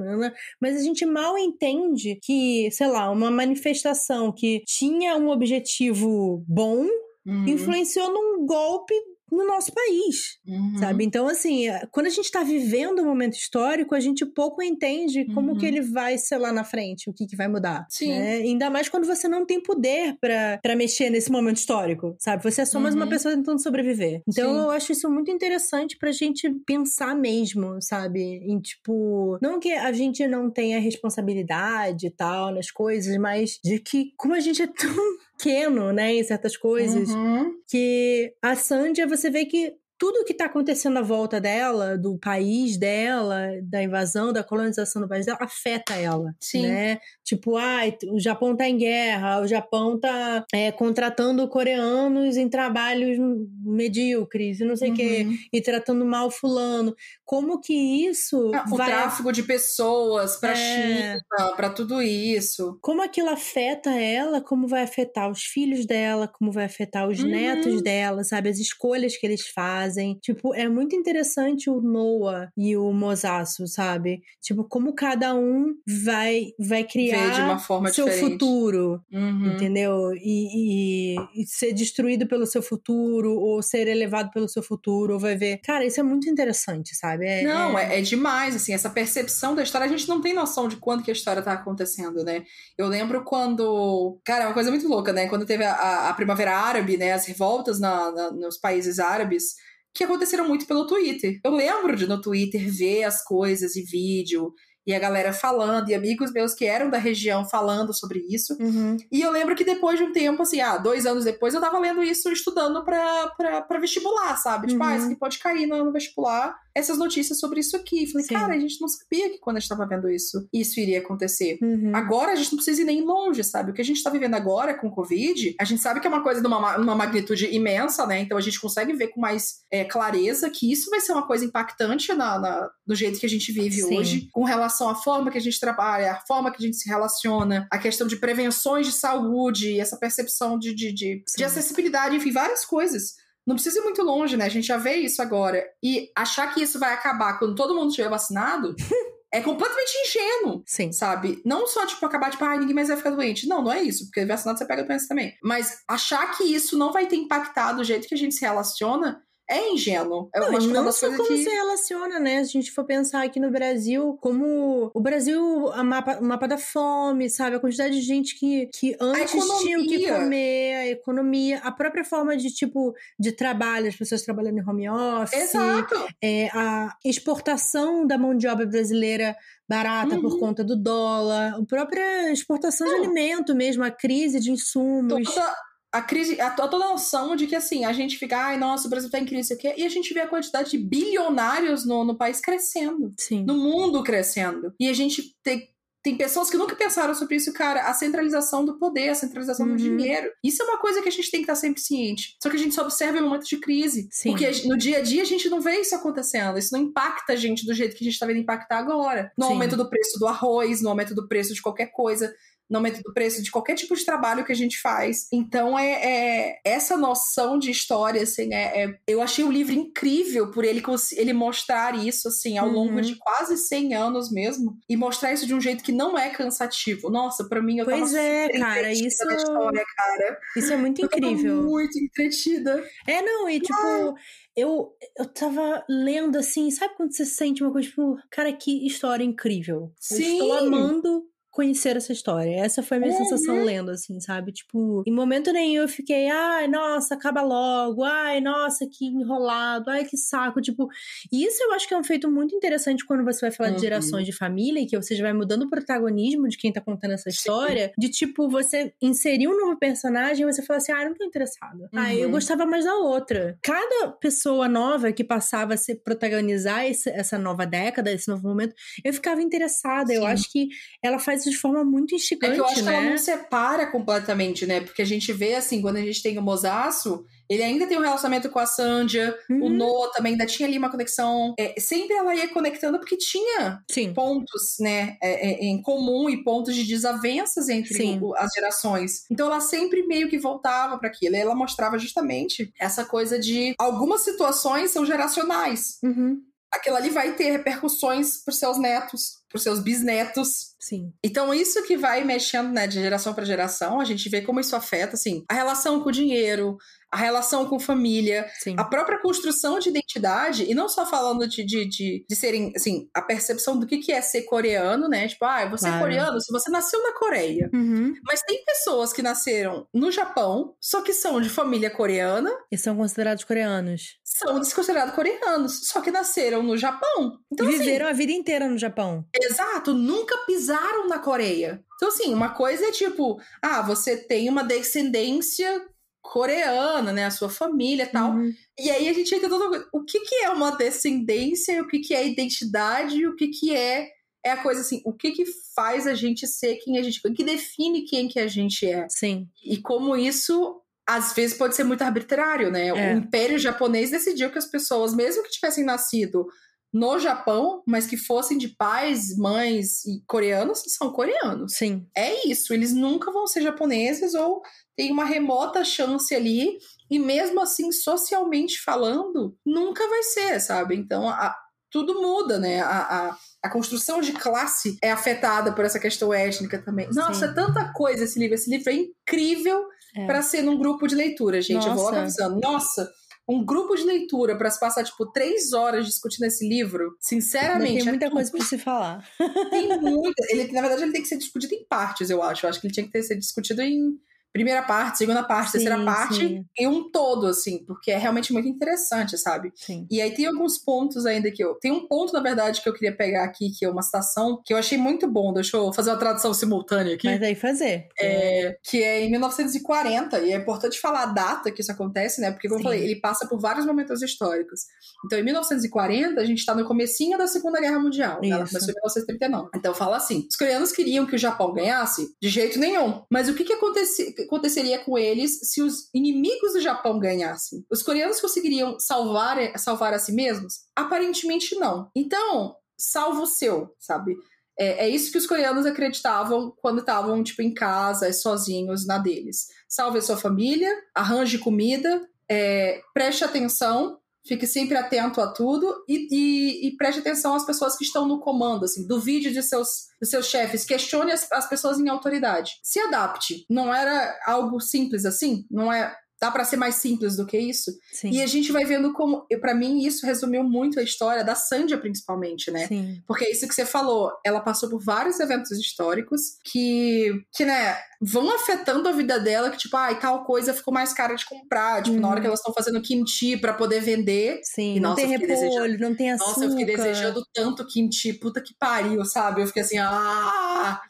B: mas a gente mal entende que, sei lá, uma manifestação que tinha um objetivo bom
A: Uhum.
B: influenciou num golpe no nosso país,
A: Uhum.
B: sabe? Então, assim, quando a gente tá vivendo um momento histórico, a gente pouco entende como
A: Uhum.
B: que ele vai ser lá na frente, o que, que vai mudar.
A: Sim.
B: né? Ainda mais quando você não tem poder pra pra mexer nesse momento histórico, sabe? Você é só mais uma
A: Uhum.
B: pessoa tentando sobreviver. Então,
A: Sim.
B: eu acho isso muito interessante pra gente pensar mesmo, sabe? Em tipo, não que a gente não tenha responsabilidade e tal nas coisas, mas de que como a gente é tão pequeno, né, em certas coisas,
A: Uhum.
B: que a Sandia, você vê que tudo que tá acontecendo à volta dela, do país dela, da invasão, da colonização do país dela, afeta ela,
A: Sim.
B: né? Tipo, ai, o Japão tá em guerra, o Japão tá é, contratando coreanos em trabalhos medíocres e não sei o quê,
A: Uhum.
B: e tratando mal fulano. Como que isso
A: Ah, O
B: vai...
A: tráfico de pessoas pra
B: É.
A: China, pra tudo isso.
B: Como aquilo afeta ela, como vai afetar os filhos dela, como vai afetar os
A: Uhum.
B: netos dela, sabe? As escolhas que eles fazem. Tipo, é muito interessante o Noah e o Mosaço, sabe? Tipo, como cada um vai, vai criar seu
A: diferente.
B: futuro,
A: Uhum.
B: entendeu? E, e- e ser destruído pelo seu futuro, ou ser elevado pelo seu futuro, ou vai ver. Cara, isso é muito interessante, sabe? É-
A: Não,
B: é-
A: é, é demais, assim, essa percepção da história, a gente não tem noção de quando que a história tá acontecendo, né? Eu lembro quando, cara, é uma coisa muito louca, né? Quando teve a, a- a Primavera Árabe, né, as revoltas na- na- nos países árabes, que aconteceram muito pelo Twitter. Eu lembro de no Twitter ver as coisas e vídeo, e a galera falando, e amigos meus que eram da região falando sobre isso.
B: Uhum.
A: E eu lembro que depois de um tempo, assim, ah, dois anos depois, eu tava lendo isso, estudando pra, pra, pra vestibular, sabe? Tipo,
B: Uhum.
A: ah, isso aqui pode cair no, no vestibular, essas notícias sobre isso aqui. Falei,
B: Sim.
A: cara, a gente não sabia que quando a gente tava vendo isso, isso iria acontecer.
B: Uhum.
A: Agora a gente não precisa ir nem longe, sabe? O que a gente tá vivendo agora com o Covid, a gente sabe que é uma coisa de uma, ma- uma magnitude imensa, né? Então a gente consegue ver com mais é, clareza que isso vai ser uma coisa impactante na, na- do jeito que a gente vive
B: Sim.
A: hoje, com relação à forma que a gente trabalha, a forma que a gente se relaciona, a questão de prevenções de saúde, essa percepção de, de, de, de acessibilidade, enfim, várias coisas. Não precisa ir muito longe, né? A gente já vê isso agora. E achar que isso vai acabar quando todo mundo estiver vacinado *laughs* é completamente ingênuo
B: Sim.
A: sabe? Não só, tipo, acabar, tipo, ai, ninguém mais vai ficar doente. Não, não é isso, porque vacinado você pega doença também. Mas achar que isso não vai ter impactado o jeito que a gente se relaciona é ingênuo. Eu
B: Não,
A: acho é
B: não só como
A: que...
B: se relaciona, né? Se a gente for pensar aqui no Brasil, como o Brasil, a mapa, o mapa da fome, sabe? A quantidade de gente que, que antes tinha o que comer, a economia, a própria forma de tipo de trabalho, as pessoas trabalhando em home office,
A: Exato.
B: é, a exportação da mão de obra brasileira barata por
A: Uhum.
B: conta do dólar, a própria exportação de
A: Não.
B: alimento mesmo, a crise de insumos.
A: Toda a crise, a, toda a noção de que, assim, a gente fica, ai, nossa, o Brasil tá em crise, quê, e a gente vê a quantidade de bilionários no, no país crescendo.
B: Sim.
A: no mundo crescendo. E a gente tem, tem pessoas que nunca pensaram sobre isso, cara. A centralização do poder, a centralização
B: Uhum.
A: do dinheiro. Isso é uma coisa que a gente tem que estar sempre ciente. Só que a gente só observa em momentos de crise.
B: Sim.
A: Porque a- no dia a dia a gente não vê isso acontecendo. Isso não impacta a gente do jeito que a gente tá vendo impactar agora. No
B: Sim.
A: aumento do preço do arroz, no aumento do preço de qualquer coisa no aumento do preço de qualquer tipo de trabalho que a gente faz. Então, é, é- essa noção de história, assim, é, é- eu achei o livro incrível por ele, ele mostrar isso, assim, ao
B: Uhum.
A: longo de quase 100 anos mesmo, e mostrar isso de um jeito que não é cansativo. Nossa, pra mim, eu
B: Pois
A: tava
B: é, cara, isso-
A: história, cara.
B: Isso é muito
A: Eu
B: incrível.
A: muito entretida.
B: É, não, e tipo, eu, eu tava lendo assim, sabe quando você sente uma coisa, tipo, cara, que história incrível. Eu
A: Sim.
B: estou amando conhecer essa história. Essa foi a minha
A: Uhum.
B: sensação lendo, assim, sabe? Tipo, em momento nenhum eu fiquei, ai, nossa, acaba logo, ai, nossa, que enrolado, ai, que saco. Tipo, e isso eu acho que é um feito muito interessante quando você vai falar de
A: Uhum.
B: gerações de família, e que você já vai mudando o protagonismo de quem tá contando essa
A: Sim.
B: história, de tipo, você inserir um novo personagem e você fala assim, ah, não tô interessada. Ah, eu
A: Uhum.
B: gostava mais da outra. Cada pessoa nova que passava a se protagonizar esse- essa nova década, esse novo momento, eu ficava interessada. Eu
A: Sim.
B: acho que ela faz isso de forma muito
A: É
B: instigante,
A: que eu acho que
B: né?
A: ela não separa completamente, né? Porque a gente vê, assim, quando a gente tem o Mosaço, ele ainda tem um relacionamento com a Sandia, o
B: Uhum.
A: Noah também ainda tinha ali uma conexão. É, sempre ela ia conectando porque tinha
B: Sim.
A: pontos, né, é, é, em comum e pontos de desavenças entre o- as gerações. Então ela sempre meio que voltava para aquilo. E ela mostrava justamente essa coisa de algumas situações são geracionais.
B: Uhum.
A: Aquilo ali vai ter repercussões pros seus netos, pros seus bisnetos.
B: Sim.
A: Então, isso que vai mexendo, né, de geração para geração, a gente vê como isso afeta, assim, a relação com o dinheiro, a relação com família,
B: Sim.
A: a própria construção de identidade, e não só falando de, de, de, de serem, assim, a percepção do que, que é ser coreano, né? Tipo, ah, você
B: Claro.
A: é coreano se você nasceu na Coreia.
B: Uhum.
A: Mas tem pessoas que nasceram no Japão, só que são de família coreana,
B: E são considerados coreanos.
A: são desconsiderados coreanos, só que nasceram no Japão. Então,
B: e
A: assim,
B: viveram a vida inteira no Japão.
A: Exato, nunca pisaram na Coreia. Então, assim, uma coisa é tipo, ah, você tem uma descendência coreana, né? A sua família e tal.
B: Uhum.
A: E aí a gente entra todo. O que, que é uma descendência, o que, que é identidade, e o que, que é. É a coisa assim, o que que faz a gente ser quem a gente. O que define quem que a gente é.
B: Sim.
A: E como isso. Às vezes pode ser muito arbitrário, né?
B: É.
A: O Império Japonês decidiu que as pessoas, mesmo que tivessem nascido no Japão, mas que fossem de pais, mães e coreanos, são coreanos.
B: Sim.
A: É isso, eles nunca vão ser japoneses ou tem uma remota chance ali, e mesmo assim, socialmente falando, nunca vai ser, sabe? Então, a- tudo muda, né? A, a, a construção de classe é afetada por essa questão étnica também. Nossa,
B: Sim.
A: é tanta coisa esse livro. Esse livro é incrível
B: É.
A: para ser num grupo de leitura, gente. Eu vou
B: Nossa.
A: avisando. Nossa, um grupo de leitura para se passar, tipo, três horas discutindo esse livro, sinceramente.
B: tem muita
A: é
B: coisa pra se falar.
A: Tem muita. Ele, na verdade, ele tem que ser discutido em partes, eu acho. Eu acho que ele tinha que ter sido discutido em primeira parte, segunda parte,
B: Sim,
A: terceira parte,
B: sim.
A: e um todo, assim, porque é realmente muito interessante, sabe?
B: Sim.
A: E aí tem alguns pontos ainda que eu. Tem um ponto, na verdade, que eu queria pegar aqui, que é uma citação que eu achei muito bom. Deixa eu fazer uma tradução simultânea aqui.
B: Mas aí fazer.
A: É, que é em 1940, e é importante falar a data que isso acontece, né? Porque, como eu falei, ele passa por vários momentos históricos. Então, em 1940, a gente está no comecinho da Segunda Guerra Mundial. né? Ela
B: Isso.
A: começou em 1939. Então, fala assim, os coreanos queriam que o Japão ganhasse? De jeito nenhum. Mas o que, que aconteci- aconteceria com eles se os inimigos do Japão ganhassem? Os coreanos conseguiriam salvar, salvar a si mesmos? Aparentemente, não. Então, salva o seu, sabe? É, é isso que os coreanos acreditavam quando estavam, tipo, em casa, sozinhos, na deles. Salve a sua família, arranje comida, é, preste atenção, fique sempre atento a tudo e, e- e preste atenção às pessoas que estão no comando, assim, duvide de seus, dos seus chefes, questione as, as pessoas em autoridade. Se adapte. Não era algo simples assim? Não é... Dá pra ser mais simples do que isso?
B: Sim.
A: E a gente vai vendo como, para mim, isso resumiu muito a história da Sandia, principalmente, né?
B: Sim.
A: Porque é isso que você falou, ela passou por vários eventos históricos que, que né, vão afetando a vida dela, que tipo, ai, tal coisa ficou mais cara de comprar, tipo, na hora
B: Uhum.
A: que elas estão fazendo kimchi pra poder vender.
B: Sim.
A: E,
B: não
A: nossa,
B: tem repolho, não tem açúcar.
A: Nossa, eu fiquei desejando tanto kimchi, puta que pariu, sabe? Eu fiquei assim, ah!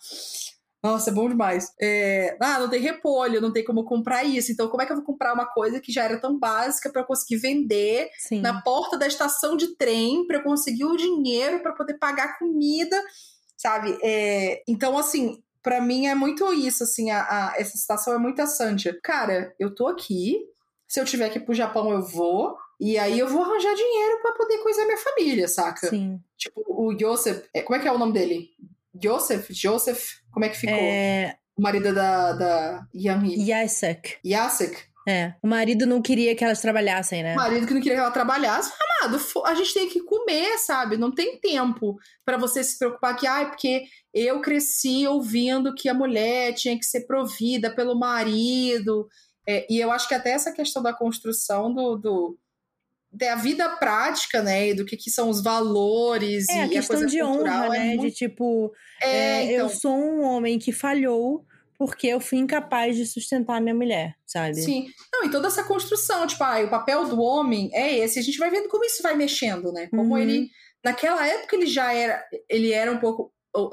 A: Nossa, é bom demais. É, ah, não tem repolho, não tem como comprar isso. Então, como é que eu vou comprar uma coisa que já era tão básica pra eu conseguir vender
B: Sim.
A: na porta da estação de trem para eu conseguir o dinheiro para poder pagar comida, sabe? É, então, assim, para mim é muito isso, assim, a, a- essa situação é muito a Sandia. Cara, eu tô aqui, se eu tiver que ir pro Japão, eu vou. E aí eu vou arranjar dinheiro para poder coisar minha família, saca?
B: Sim.
A: Tipo, o Joseph, é, como é que é o nome dele? Joseph? Joseph? Como é que ficou?
B: É.
A: O marido da, da Yang
B: Yasek.
A: Yasek?
B: É. O marido não queria que elas trabalhassem, né?
A: O marido que não queria que ela trabalhasse, amado, a gente tem que comer, sabe? Não tem tempo pra você se preocupar que, ai, porque eu cresci ouvindo que a mulher tinha que ser provida pelo marido. É, e eu acho que até essa questão da construção do, do- da vida prática, né? E do que, que são os valores
B: é,
A: e
B: a questão
A: a coisa
B: de
A: cultural
B: honra,
A: é
B: né?
A: muito...
B: De tipo,
A: É,
B: é, eu
A: então,
B: sou um homem que falhou porque eu fui incapaz de sustentar minha mulher, sabe?
A: sim. Não, e toda essa construção, tipo, ah, o papel do homem é esse. A gente vai vendo como isso vai mexendo, né? Como
B: Uhum.
A: ele, naquela época, ele já era, ele era um pouco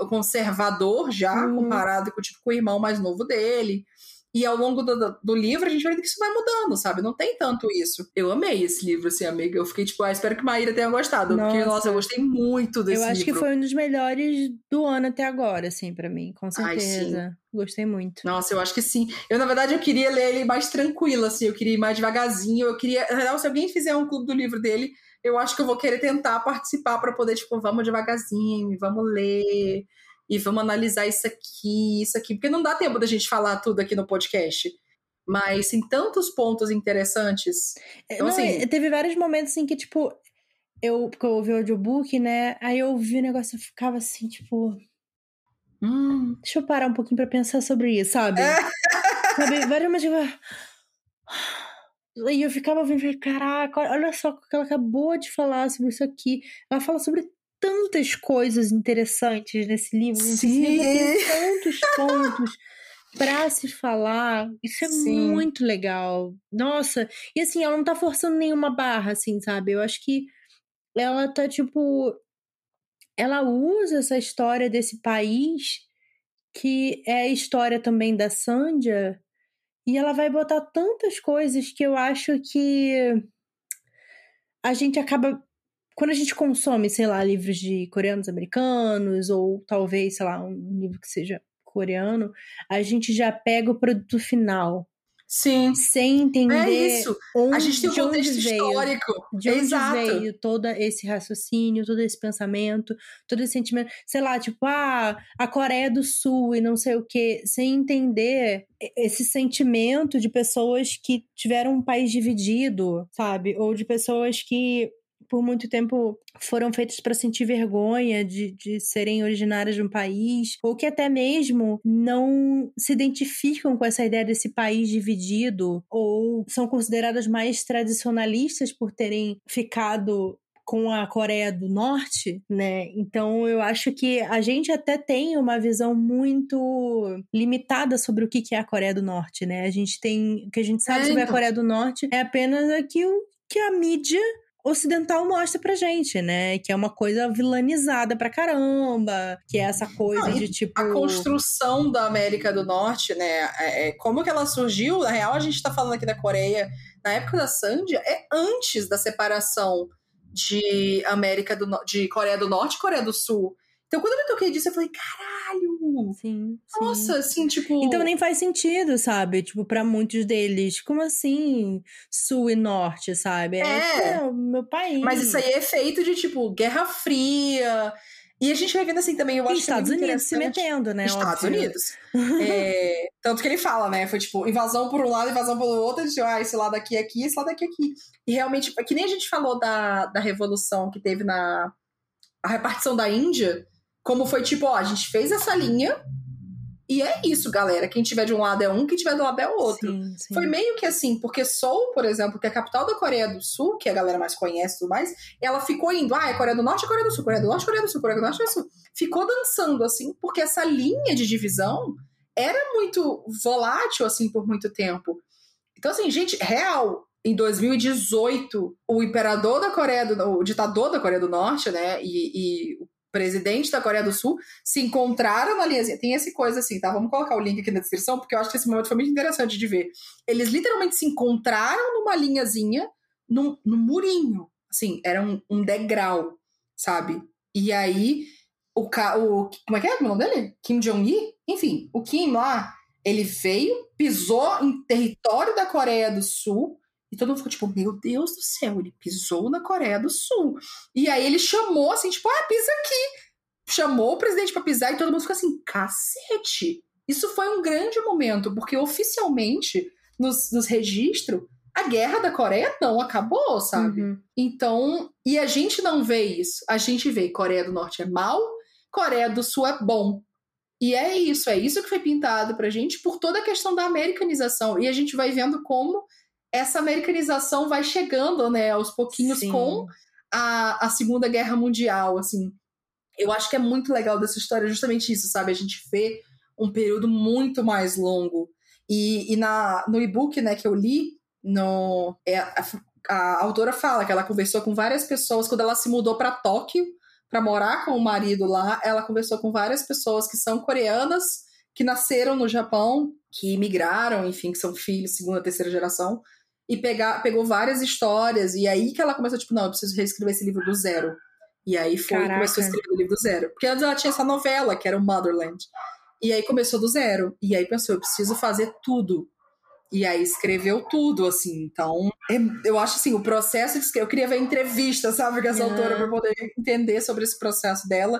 A: conservador já,
B: Uhum.
A: comparado com, tipo, com o irmão mais novo dele. E ao longo do, do- livro, a gente vai vendo que isso vai mudando, sabe? Não tem tanto isso. Eu amei esse livro, assim, amiga. Eu fiquei, tipo, ah, espero que Maíra tenha gostado. Porque,
B: Nossa.
A: nossa, eu gostei muito desse
B: eu acho
A: livro.
B: que foi um dos melhores do ano até agora, assim, pra mim, com
A: Ai,
B: certeza. Gostei muito.
A: Nossa, eu acho que sim. Eu, na verdade, eu queria ler ele mais tranquilo, assim. Eu queria ir mais devagarzinho. Eu queria... Na real, se alguém fizer um clube do livro dele, eu acho que eu vou querer tentar participar pra poder, tipo, vamos devagarzinho, vamos ler. E vamos analisar isso aqui, isso aqui. Porque não dá tempo da gente falar tudo aqui no podcast. Mas tem tantos pontos interessantes. Então,
B: Não,
A: assim-
B: e- teve vários momentos assim que, tipo, eu, porque eu ouvi o audiobook, né? Aí eu ouvi o negócio e ficava assim, tipo,
A: Hum,
B: deixa eu parar um pouquinho pra pensar sobre isso, sabe?
A: É. *laughs*
B: sabe? Várias vezes, tipo, E eu ficava falei, caraca, olha só o que ela acabou de falar sobre isso aqui. Ela fala sobre tantas coisas interessantes nesse livro. Esse
A: Sim.
B: livro tem tantos pontos pra se falar. Isso é
A: Sim.
B: muito legal. Nossa, e assim, ela não tá forçando nenhuma barra, assim, sabe? Eu acho que ela tá, tipo. Ela usa essa história desse país, que é a história também da Sandia, e ela vai botar tantas coisas que eu acho que a gente acaba. Quando a gente consome, sei lá, livros de coreanos americanos, ou talvez, sei lá, um livro que seja coreano, a gente já pega o produto final,
A: sim.
B: sem entender
A: É isso.
B: onde,
A: A gente tem um contexto
B: veio.
A: histórico.
B: De onde
A: Exato.
B: veio todo esse raciocínio, todo esse pensamento, todo esse sentimento. Sei lá, tipo, ah, a Coreia do Sul e não sei o quê, sem entender esse sentimento de pessoas que tiveram um país dividido, sabe? Ou de pessoas que por muito tempo foram feitas para sentir vergonha de, de serem originárias de um país, ou que até mesmo não se identificam com essa ideia desse país dividido, ou são consideradas mais tradicionalistas por terem ficado com a Coreia do Norte, né? Então eu acho que a gente até tem uma visão muito limitada sobre o que é a Coreia do Norte, né? A gente tem, o que a gente sabe
A: É,
B: sobre a
A: então.
B: Coreia do Norte é apenas aquilo que a mídia ocidental mostra pra gente, né? Que é uma coisa vilanizada pra caramba, que é essa coisa
A: Não,
B: de tipo
A: A construção da América do Norte, né? É, é, como que ela surgiu? Na real, a gente tá falando aqui da Coreia. Na época da Sandia, é antes da separação de América do de Coreia do Norte e Coreia do Sul. Então, quando eu me toquei disso, eu falei, caralho!
B: Sim, sim.
A: Nossa, assim, tipo.
B: Então nem faz sentido, sabe? Tipo, pra muitos deles. Como assim sul e norte, sabe?
A: É.
B: tipo, o meu país.
A: Mas isso aí é feito de, tipo, Guerra Fria. E a gente vai vendo assim também, eu
B: E
A: acho
B: Estados
A: que é
B: Unidos se metendo, né?
A: Estados
B: óbvio.
A: Unidos. *laughs* É, tanto que ele fala, né? Foi tipo, invasão por um lado, invasão pelo outro. Ele disse, ah, esse lado aqui é aqui, esse lado aqui é aqui. E realmente, que nem a gente falou da, da revolução que teve na a repartição da Índia, como foi tipo, ó, a gente fez essa linha e é isso, galera. Quem tiver de um lado é um, quem tiver do lado é o outro.
B: Sim, sim.
A: Foi meio que assim, porque Seoul, por exemplo, que é a capital da Coreia do Sul, que a galera mais conhece e tudo mais, ela ficou indo, ah, é Coreia do Norte, é Coreia do Sul, Coreia do Norte, Coreia do Sul, Coreia do Norte, Coreia do Sul. Ficou dançando, assim, porque essa linha de divisão era muito volátil, assim, por muito tempo. Então, assim, gente, real, em 2018, o imperador da Coreia do o ditador da Coreia do Norte, né, e, e o presidente da Coreia do Sul se encontraram na linhazinha. Tem essa coisa assim, tá? Vamos colocar o link aqui na descrição, porque eu acho que esse momento foi muito interessante de ver. Eles literalmente se encontraram numa linhazinha, num, num murinho. Assim, era um, um degrau, sabe? E aí, o, o. Como é que é o nome dele? Kim Jong-il? Enfim, o Kim lá, ele veio, pisou em território da Coreia do Sul. E todo mundo ficou tipo, meu Deus do céu, ele pisou na Coreia do Sul. E aí ele chamou assim, tipo, ah, pisa aqui. Chamou o presidente pra pisar e todo mundo ficou assim, cacete. Isso foi um grande momento, porque oficialmente, nos, nos registros, a guerra da Coreia não acabou, sabe?
B: Uhum.
A: Então, e a gente não vê isso. A gente vê Coreia do Norte é mal, Coreia do Sul é bom. E é isso, é isso que foi pintado pra gente por toda a questão da americanização. E a gente vai vendo como essa americanização vai chegando, né, aos pouquinhos Sim. com a, a Segunda Guerra Mundial, assim. Eu acho que é muito legal dessa história justamente isso, sabe? A gente vê um período muito mais longo. E, e na, no e-book né, que eu li, no, é, a, a, autora fala que ela conversou com várias pessoas quando ela se mudou para Tóquio para morar com o marido lá. Ela conversou com várias pessoas que são coreanas, que nasceram no Japão, que migraram, enfim, que são filhos, segunda, terceira geração, e pegar, pegou várias histórias. E aí que ela começou, tipo, não, eu preciso reescrever esse livro do zero. E aí foi Caraca. começou a escrever o livro do zero. Porque antes ela tinha essa novela, que era o Motherland. E aí começou do zero. E aí pensou, eu preciso fazer tudo. E aí escreveu tudo, assim. Então, é, eu acho assim, o processo de escrever. Eu queria ver entrevista, sabe, com essa uhum. autora, para poder entender sobre esse processo dela.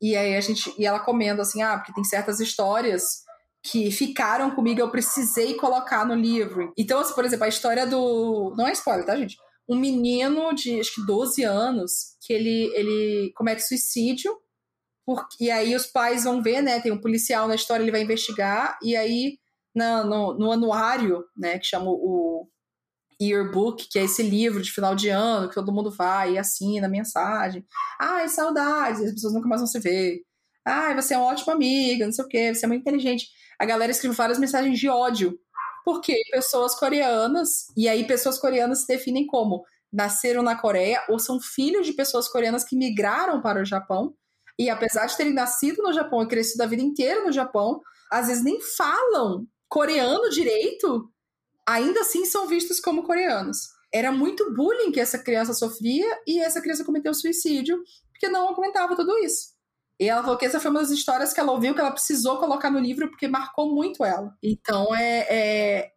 A: E aí a gente. E ela comenta assim, ah, porque tem certas histórias que ficaram comigo, eu precisei colocar no livro. Então, assim, por exemplo, a história do. Não é spoiler, tá, gente? Um menino de acho que 12 anos que ele, ele comete suicídio porque, e aí os pais vão ver, né? Tem um policial na história, ele vai investigar, e aí na, no, no anuário, né, que chama o Yearbook, que é esse livro de final de ano, que todo mundo vai e assina mensagem. Ai, saudades, as pessoas nunca mais vão se ver. Ai, você é uma ótima amiga, não sei o quê, você é muito inteligente. A galera escreve várias mensagens de ódio. Porque pessoas coreanas, e aí pessoas coreanas se definem como nasceram na Coreia ou são filhos de pessoas coreanas que migraram para o Japão e apesar de terem nascido no Japão e crescido a vida inteira no Japão, às vezes nem falam coreano direito, ainda assim são vistos como coreanos. Era muito bullying que essa criança sofria e essa criança cometeu suicídio porque não comentava tudo isso. E ela falou que essa foi uma das histórias que ela ouviu que ela precisou colocar no livro porque marcou muito ela. Então é, é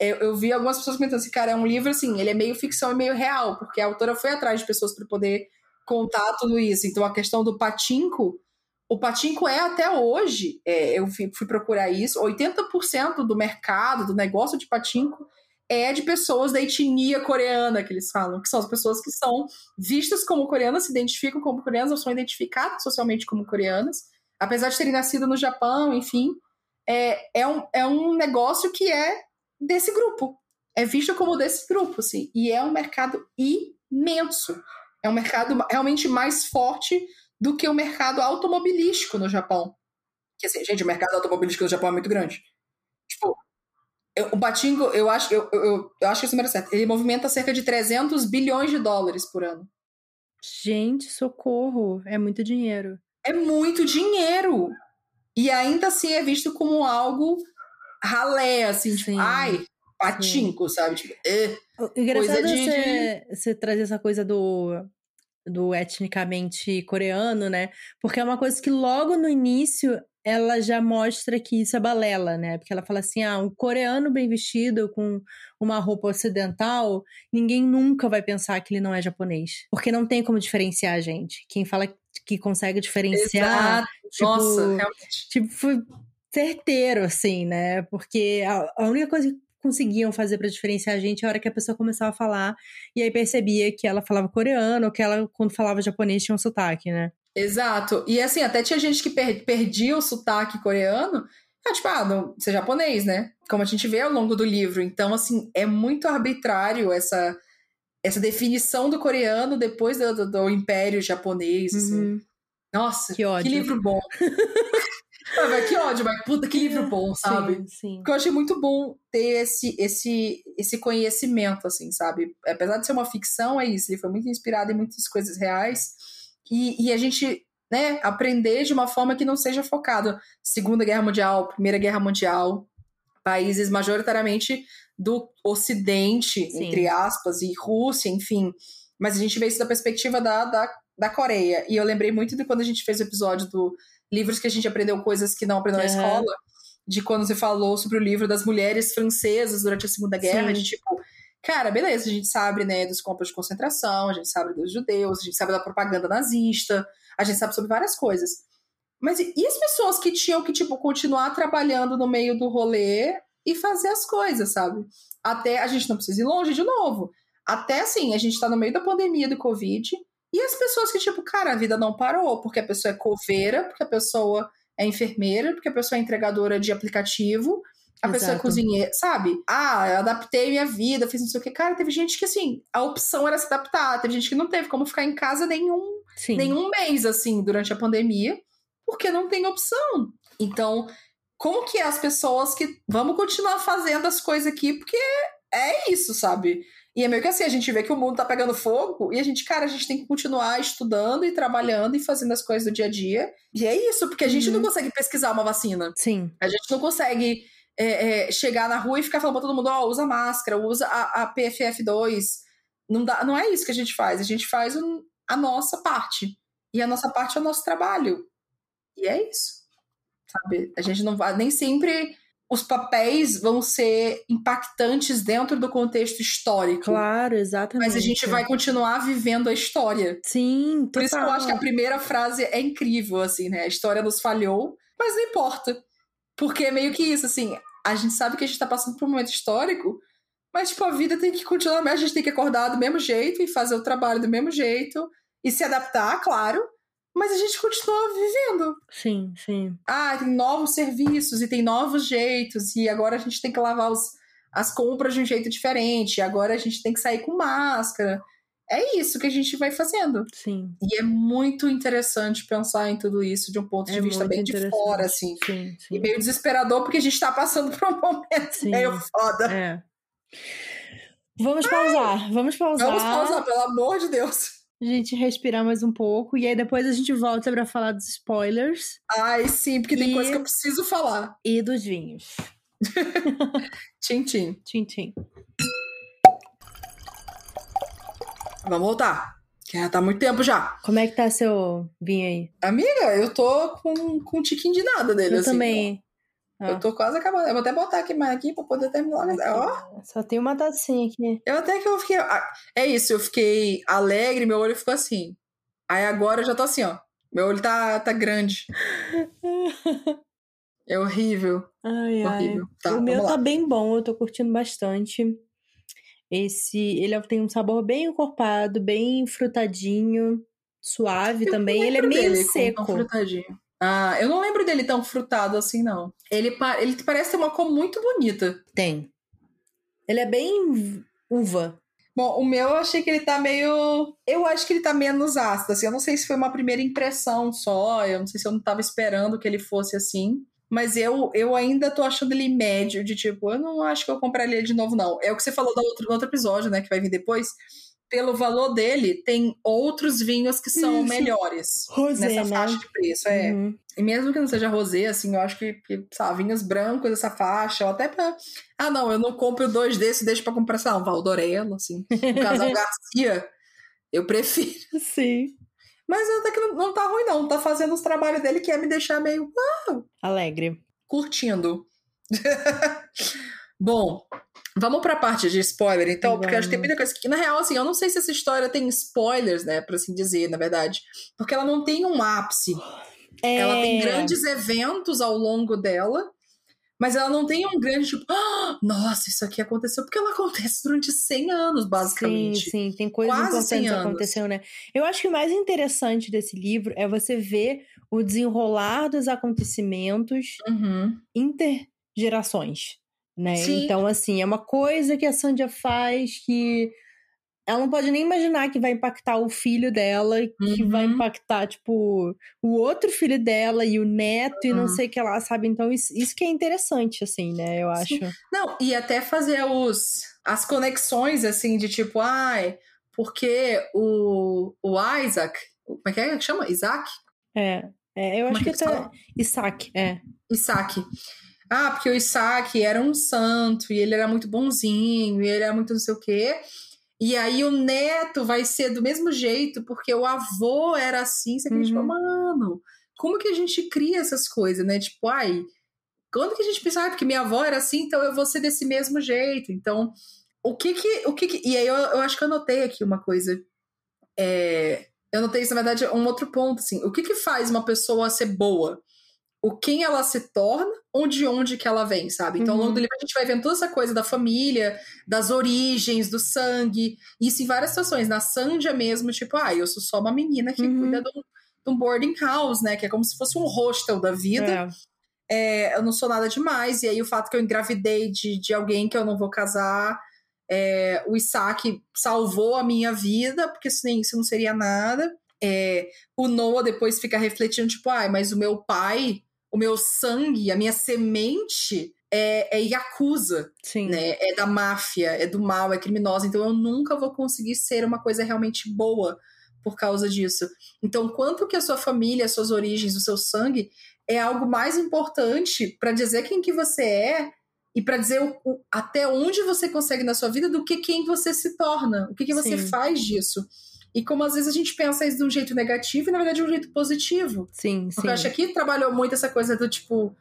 A: eu, eu, vi algumas pessoas comentando assim, cara, é um livro assim, ele é meio ficção e meio real, porque a autora foi atrás de pessoas para poder contar tudo isso. Então, a questão do patinco, o patinco é até hoje, é, eu fui, fui, procurar isso, 80% do mercado, do negócio de patinco é de pessoas da etnia coreana, que eles falam, que são as pessoas que são vistas como coreanas, se identificam como coreanas, ou são identificadas socialmente como coreanas, apesar de terem nascido no Japão, enfim, é, é, um, é um negócio que é desse grupo, é visto como desse grupo, assim, e é um mercado imenso. É um mercado realmente mais forte do que o mercado automobilístico no Japão. Que assim, gente, o mercado automobilístico no Japão é muito grande. Tipo, o Batingo, eu acho, eu, eu, eu acho que isso número é certo. Ele movimenta cerca de 300 bilhões de dólares por ano.
B: Gente, socorro. É muito dinheiro.
A: É muito dinheiro. E ainda assim é visto como algo ralé, assim, tipo, ai, patinco, sabe? Tipo, eh.
B: Engraçado de, você, de... você trazer essa coisa do, do etnicamente coreano, né? Porque é uma coisa que logo no início ela já mostra que isso é balela, né? Porque ela fala assim: ah, um coreano bem vestido com uma roupa ocidental, ninguém nunca vai pensar que ele não é japonês. Porque não tem como diferenciar a gente. Quem fala que consegue diferenciar. Exato. Tipo, Nossa, realmente. Tipo, certeiro, assim, né? Porque a, a única coisa conseguiam fazer para diferenciar a gente a hora que a pessoa começava a falar e aí percebia que ela falava coreano ou que ela, quando falava japonês, tinha um sotaque, né?
A: Exato. E assim, até tinha gente que per perdia o sotaque coreano. Ah, tipo, ah, não, você é japonês, né? Como a gente vê ao longo do livro. Então, assim, é muito arbitrário essa, essa definição do coreano depois do, do, do Império Japonês. Assim. Uhum. Nossa, que, que livro bom. *laughs* Ah, que ódio, mas puta, que livro bom, sabe? Sim, sim. Porque eu achei muito bom ter esse, esse, esse conhecimento, assim, sabe? Apesar de ser uma ficção, é isso. Ele foi muito inspirado em muitas coisas reais. E, e a gente, né, aprender de uma forma que não seja focado Segunda Guerra Mundial, Primeira Guerra Mundial, países majoritariamente do Ocidente, sim. entre aspas, e Rússia, enfim. Mas a gente vê isso da perspectiva da, da, da Coreia. E eu lembrei muito de quando a gente fez o episódio do livros que a gente aprendeu coisas que não aprendeu na escola, de quando você falou sobre o livro das mulheres francesas durante a Segunda Guerra, Sim. de tipo, cara, beleza, a gente sabe, né, dos campos de concentração, a gente sabe dos judeus, a gente sabe da propaganda nazista, a gente sabe sobre várias coisas. Mas e, e as pessoas que tinham que, tipo, continuar trabalhando no meio do rolê e fazer as coisas, sabe? Até a gente não precisa ir longe de novo. Até assim, a gente tá no meio da pandemia do Covid, e as pessoas que, tipo, cara, a vida não parou, porque a pessoa é coveira, porque a pessoa é enfermeira, porque a pessoa é entregadora de aplicativo, A pessoa é
B: Exato.
A: cozinheira, sabe? Ah, eu adaptei minha vida, fiz não sei o que. Cara, teve gente que, assim, a opção era se adaptar. Teve gente que não teve como ficar em casa nenhum,
B: Sim.
A: nenhum mês, assim, durante a pandemia, porque não tem opção. Então, como que é as pessoas que vamos continuar fazendo as coisas aqui, porque é isso, sabe? E é meio que assim, a gente vê que o mundo tá pegando fogo e a gente, cara, a gente tem que continuar estudando e trabalhando e fazendo as coisas do dia a dia. E é isso, porque a gente
B: Uhum.
A: não consegue pesquisar uma vacina.
B: Sim.
A: A gente não consegue é, é, chegar na rua e ficar falando pra todo mundo, ó, usa máscara, usa a, a PFF2. Não, dá, não é isso que a gente faz. A gente faz um- a nossa parte. E a nossa parte é o nosso trabalho. E é isso. Sabe? A gente não vai. Nem sempre os papéis vão ser impactantes dentro do contexto histórico.
B: Claro, exatamente.
A: Mas a gente vai continuar vivendo a história.
B: Sim, total.
A: Por isso que eu acho que a primeira frase é incrível, assim, né? A história nos falhou, mas não importa. Porque é meio que isso, assim, a gente sabe que a gente tá passando por um momento histórico, mas, tipo, a vida tem que continuar, a gente tem que acordar do mesmo jeito e fazer o trabalho do mesmo jeito e se adaptar, claro, mas a gente continua vivendo.
B: Sim, sim.
A: Ah, tem novos serviços e tem novos jeitos, e agora a gente tem que lavar os, as compras de um jeito diferente, agora a gente tem que sair com máscara. É isso que a gente vai fazendo.
B: Sim.
A: E é muito interessante pensar em tudo isso de um ponto de
B: É
A: vista bem de fora, assim.
B: Sim,
A: E
B: sim.
A: meio desesperador, porque a gente tá passando por um momento
B: Sim.
A: meio foda.
B: É. Vamos pausar. Vamos pausar.
A: Vamos pausar, pelo amor de Deus.
B: A gente respirar mais um pouco. E aí depois a gente volta pra falar dos spoilers
A: Ai, sim, porque tem
B: E-
A: coisa que eu preciso falar.
B: e dos vinhos. *laughs*
A: Tchim, tchim.
B: Tchim, tchim.
A: Vamos voltar. Que já tá muito tempo já.
B: Como é que tá seu vinho aí?
A: Amiga, eu tô com, com um tiquinho de nada dele,
B: Eu
A: assim.
B: também.
A: Eu tô quase acabando. Eu vou até botar aqui mais aqui pra poder terminar. Mas, ó,
B: Só tem uma tacinha aqui.
A: eu até que eu fiquei. ah, É isso, eu fiquei alegre, meu olho ficou assim. Aí agora eu já tô assim, ó. Meu olho tá, tá grande. É horrível.
B: Ai, ai.
A: horrível. Tá,
B: o meu
A: lá.
B: tá bem bom, eu tô curtindo bastante. Esse, ele é- tem um sabor bem encorpado, bem frutadinho, suave
A: Eu
B: também. Ele é meio
A: dele
B: seco.
A: tão frutadinho. Ah, eu não lembro dele tão frutado assim, não. Ele, ele parece ter uma cor muito bonita.
B: Tem. Ele é bem uva.
A: Bom, o meu eu achei que ele tá meio. Eu acho que ele tá menos ácido, assim. Eu não sei se foi uma primeira impressão só. Eu não sei se eu não tava esperando que ele fosse assim. Mas eu, eu ainda tô achando ele médio, de tipo, eu não acho que eu compraria ele de novo, não. É o que você falou do outro, no outro episódio, né? Que vai vir depois. Pelo valor dele, tem outros vinhos que são
B: Isso.
A: melhores.
B: Rosé,
A: nessa
B: né?
A: faixa de preço. É.
B: Uhum.
A: E mesmo que não seja rosé, assim, eu acho que, que sabe, vinhos brancos dessa faixa, ou até pra. Ah, não, eu não compro dois desses, deixo pra comprar, sei lá, um Valdorello, assim. Um casal *laughs* Garcia, eu prefiro.
B: Sim.
A: Mas até que não, não tá ruim, não. Tá fazendo os trabalhos dele que é me deixar meio
B: Alegre.
A: curtindo. *laughs* Bom, vamos pra parte de spoiler, então, porque acho que tem muita coisa que, na real, assim, eu não sei se essa história tem spoilers, né, por assim dizer, na verdade. Porque ela não tem um ápice. Ela tem
B: É.
A: grandes eventos ao longo dela, mas ela não tem um grande tipo, "Ah, nossa, isso aqui aconteceu, porque ela acontece durante 100 anos, basicamente.
B: Sim, sim, tem coisas
A: Quase 100
B: importantes acontecendo, né? Eu acho que o mais interessante desse livro é você ver o desenrolar dos acontecimentos
A: Uhum.
B: intergerações, né?
A: Sim.
B: Então, assim, é uma coisa que a Sandia faz que ela não pode nem imaginar que vai impactar o filho dela, que vai
A: Uhum.
B: impactar, tipo, o outro filho dela e o neto e não
A: Uhum.
B: sei o que lá, sabe? Então, isso, isso que é interessante, assim, né? Eu acho.
A: Sim. Não, e até fazer os, as conexões, assim, de tipo, ai, porque o, o Isaac, como é que é que chama? Isaac?
B: É, é eu
A: Como
B: acho
A: é
B: que
A: que
B: até. Isaac, é.
A: Isaac. Ah, porque o Isaac era um santo e ele era muito bonzinho e ele era muito não sei o quê. E aí o neto vai ser do mesmo jeito porque o avô era assim. Você fica tipo,
B: Uhum.
A: mano, como que a gente cria essas coisas, né? Tipo, ai, quando que a gente pensa, ah, porque minha avó era assim, então eu vou ser desse mesmo jeito. Então, o que que. O que, que... E aí eu, eu acho que eu anotei aqui uma coisa. É, eu notei isso, na verdade, um outro ponto, assim. O que que faz uma pessoa ser boa? O quem ela se torna ou de onde que ela vem, sabe? Então, ao longo
B: Uhum.
A: do livro, a gente vai vendo toda essa coisa da família, das origens, do sangue. Isso em várias situações. Na Sandia mesmo, tipo, ah, eu sou só uma menina que
B: Uhum.
A: cuida de um, de um boarding house, né? Que é como se fosse um hostel da vida.
B: é.
A: é, eu não sou nada demais. E aí o fato que eu engravidei de, de alguém que eu não vou casar, é, o Isaac salvou a minha vida, porque sem isso não seria nada. É, o Noah depois fica refletindo, tipo, ai, ah, mas o meu pai, o meu sangue, a minha semente é, é Yakuza,
B: Sim.
A: né? É da máfia, é do mal, é criminosa. Então eu nunca vou conseguir ser uma coisa realmente boa por causa disso. Então, quanto que a sua família, as suas origens, o seu sangue é algo mais importante para dizer quem que você é e para dizer o, o, até onde você consegue na sua vida do que quem você se torna, o que, que você Sim. faz disso. E como às vezes a gente pensa isso de um jeito negativo e na verdade de um jeito positivo.
B: Sim,
A: Porque sim. eu acho que trabalhou muito essa coisa do tipo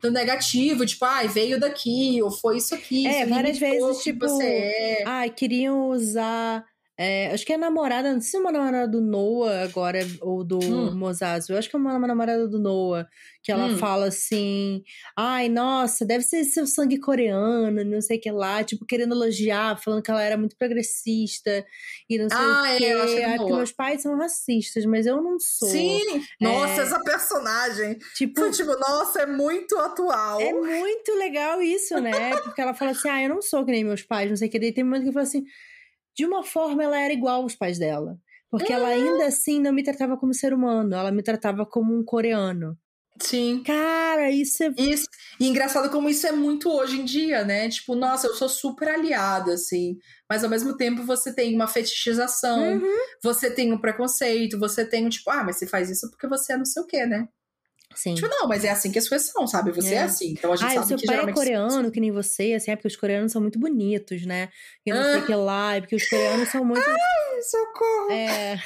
A: do negativo, tipo, ai, ah, veio daqui, ou foi isso aqui.
B: É,
A: isso
B: várias vezes, tipo, você é. ai, queriam usar é, acho que é a namorada, não sei se é uma namorada do Noah agora, ou do hum. Mozazo. Eu acho que é uma, uma namorada do Noah, que ela hum. fala assim: ai, nossa, deve ser seu sangue coreano, não sei o que lá, tipo, querendo elogiar, falando que ela era muito progressista e não sei ah, o é, que. É, porque meus pais são racistas, mas eu não sou.
A: Sim! É, nossa, essa personagem. Tipo, Foi tipo, nossa, é muito atual.
B: É muito legal isso, né? Porque ela fala assim: ah, eu não sou que nem meus pais, não sei o que. Daí tem um momento que fala assim de uma forma ela era igual aos pais dela. Porque ela uhum. ainda assim não me tratava como ser humano, ela me tratava como um coreano.
A: Sim.
B: Cara, isso é.
A: Isso. E engraçado como isso é muito hoje em dia, né? Tipo, nossa, eu sou super aliada, assim. Mas ao mesmo tempo você tem uma fetichização, uhum. você tem um preconceito, você tem um tipo, ah, mas você faz isso porque você é não sei o quê, né?
B: Sim.
A: Tipo, não, mas é assim que as coisas são, sabe? Você é, é assim. Então a gente
B: ah,
A: sabe
B: seu
A: que
B: pai é coreano, que nem você, assim, é porque os coreanos são muito bonitos, né? E não ah. sei o que lá, é porque os coreanos são muito.
A: Ai, socorro!
B: É.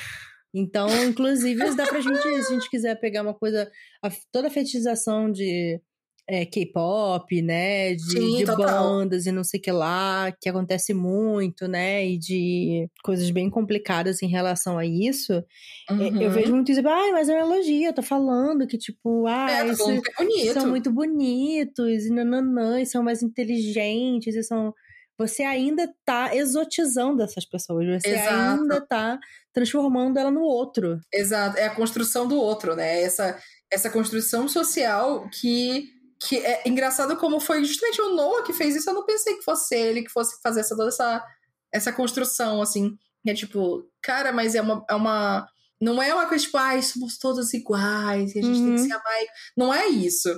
B: Então, inclusive, dá pra gente, se a gente quiser pegar uma coisa, a, toda a fetichização de é, K-pop, né? De, Sim, de bandas e não sei o que lá, que acontece muito, né? E de coisas bem complicadas em relação a isso. Uhum. Eu vejo muito isso, ah, mas é uma elogio, eu tô falando que, tipo, ah, é, isso,
A: é
B: são muito bonitos, e nananã, e são mais inteligentes, e são. Você ainda tá exotizando essas pessoas, você Exato. ainda tá transformando ela no outro.
A: Exato, é a construção do outro, né? Essa, essa construção social que que é engraçado como foi justamente o Noah que fez isso. Eu não pensei que fosse ele que fosse fazer essa, toda essa, essa construção, assim. É tipo, cara, mas é uma, é uma. Não é uma coisa tipo, ai, ah, somos todos iguais, e a gente uhum. tem que uhum. se amar. Não é isso.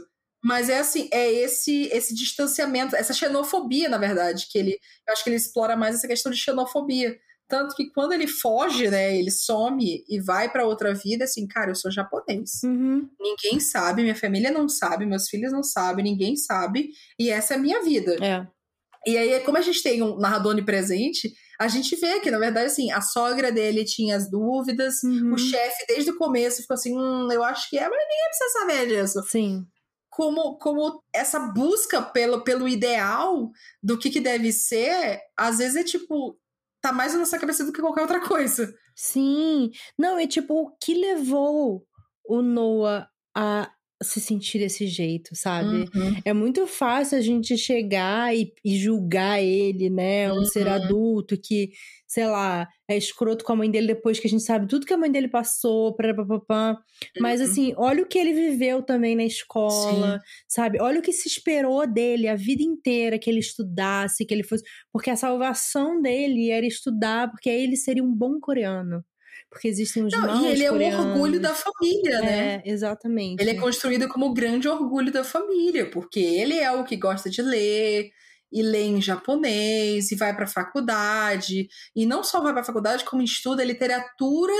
A: Mas é assim, é esse esse distanciamento, essa xenofobia, na verdade, que ele. Eu acho que ele explora mais essa questão de xenofobia. Tanto que quando ele foge, né, ele some e vai para outra vida, assim, cara, eu sou japonês.
B: Uhum.
A: Ninguém sabe, minha família não sabe, meus filhos não sabem, ninguém sabe, e essa é a minha vida.
B: É.
A: E aí, como a gente tem um narrador onipresente, a gente vê que, na verdade, assim, a sogra dele tinha as dúvidas, uhum. o chefe, desde o começo, ficou assim, hum, eu acho que é, mas ninguém precisa saber disso.
B: Sim.
A: Como, como essa busca pelo, pelo ideal do que, que deve ser, às vezes é tipo, tá mais na nossa cabeça do que qualquer outra coisa.
B: Sim. Não, é tipo, o que levou o Noah a se sentir desse jeito, sabe?
A: Uhum.
B: É muito fácil a gente chegar e, e julgar ele, né? Um uhum. ser adulto que, sei lá, é escroto com a mãe dele depois que a gente sabe tudo que a mãe dele passou, papapá. Uhum. Mas assim, olha o que ele viveu também na escola, Sim. sabe? Olha o que se esperou dele a vida inteira, que ele estudasse, que ele fosse. Porque a salvação dele era estudar, porque aí ele seria um bom coreano porque existem os Não,
A: E ele é
B: coreanos.
A: o orgulho da família, né?
B: É, exatamente.
A: Ele é construído como o grande orgulho da família, porque ele é o que gosta de ler, e lê em japonês, e vai para faculdade, e não só vai para faculdade, como estuda literatura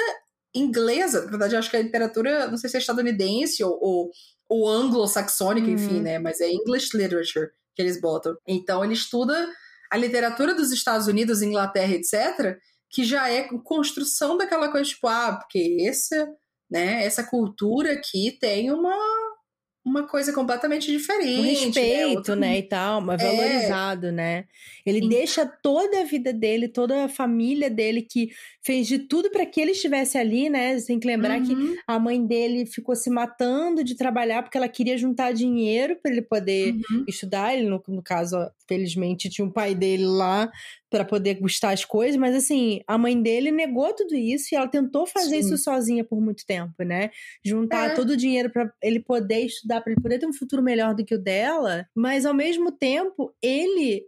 A: inglesa. Na verdade, eu acho que a literatura, não sei se é estadunidense ou, ou, ou anglo-saxônica, uhum. enfim, né? Mas é English literature que eles botam. Então, ele estuda a literatura dos Estados Unidos, Inglaterra, etc., que já é construção daquela coisa, tipo, ah, porque essa, né, essa cultura aqui tem uma uma coisa completamente diferente.
B: Um né, respeito, né, né e tal, mas é. valorizado, né? Ele Sim. deixa toda a vida dele, toda a família dele que fez de tudo para que ele estivesse ali, né? Tem que lembrar uhum. que a mãe dele ficou se matando de trabalhar porque ela queria juntar dinheiro para ele poder uhum. estudar. Ele, no, no caso, felizmente tinha um pai dele lá para poder gostar as coisas, mas assim, a mãe dele negou tudo isso e ela tentou fazer Sim. isso sozinha por muito tempo, né? Juntar é. todo o dinheiro para ele poder estudar, para ele poder ter um futuro melhor do que o dela, mas ao mesmo tempo, ele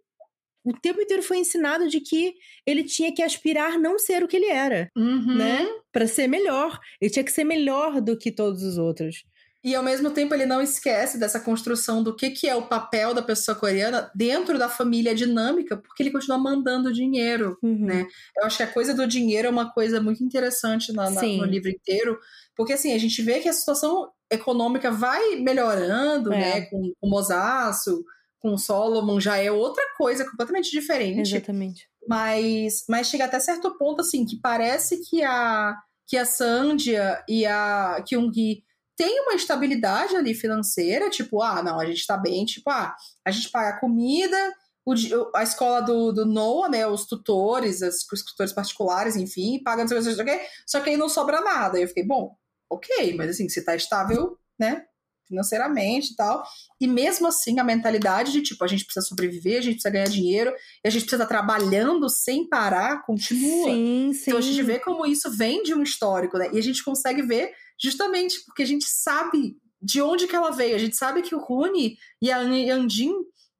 B: o tempo inteiro foi ensinado de que ele tinha que aspirar não ser o que ele era,
A: uhum.
B: né? Para ser melhor. Ele tinha que ser melhor do que todos os outros.
A: E ao mesmo tempo ele não esquece dessa construção do que, que é o papel da pessoa coreana dentro da família dinâmica, porque ele continua mandando dinheiro,
B: uhum.
A: né? Eu acho que a coisa do dinheiro é uma coisa muito interessante na, na, no livro inteiro, porque assim, a gente vê que a situação econômica vai melhorando,
B: é.
A: né? Com, com o Mosaço, com o Solomon, já é outra coisa completamente diferente.
B: Exatamente.
A: Mas, mas chega até certo ponto, assim, que parece que a, que a Sandia e a Kyung-hee tem uma estabilidade ali financeira, tipo, ah, não, a gente tá bem, tipo, ah, a gente paga comida, o, a escola do, do Noah, né, os tutores, as, os tutores particulares, enfim, pagam não sei o que, só que aí não sobra nada. Aí eu fiquei, bom, ok, mas assim, se tá estável, né, financeiramente e tal. E mesmo assim, a mentalidade de tipo, a gente precisa sobreviver, a gente precisa ganhar dinheiro, e a gente precisa estar trabalhando sem parar, continua.
B: Sim, sim.
A: Então a gente vê como isso vem de um histórico, né? E a gente consegue ver justamente porque a gente sabe de onde que ela veio. A gente sabe que o Rune e a Yandin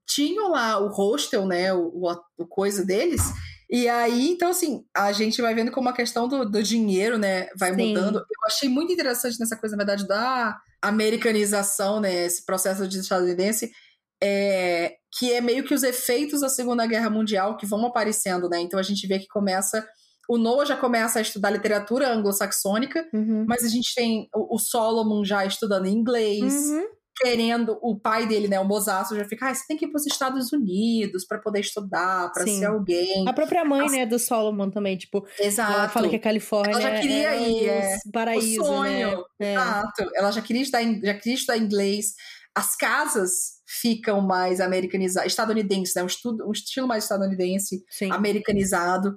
A: tinham lá o hostel, né, o, o, o, coisa deles. E aí, então, assim, a gente vai vendo como a questão do, do dinheiro, né, vai Sim. mudando. Eu achei muito interessante nessa coisa, na verdade, da americanização, né, esse processo de estadunidense, é, que é meio que os efeitos da Segunda Guerra Mundial que vão aparecendo, né? Então a gente vê que começa o Noah já começa a estudar literatura anglo-saxônica,
B: uhum.
A: mas a gente tem o, o, Solomon já estudando inglês,
B: uhum.
A: querendo, o pai dele, né, o Mozaço, já fica, ah, você tem que ir para os Estados Unidos para poder estudar, para ser alguém.
B: A própria mãe, As... né, do Solomon também, tipo,
A: Exato.
B: ela fala que a Califórnia
A: ela já queria
B: é
A: ir, é,
B: paraíso,
A: o sonho.
B: né?
A: Exato. Ela já queria estudar, já queria estudar inglês. As casas ficam mais americanizadas, estadunidenses, né? Um, estudo, um estilo mais estadunidense,
B: Sim.
A: americanizado.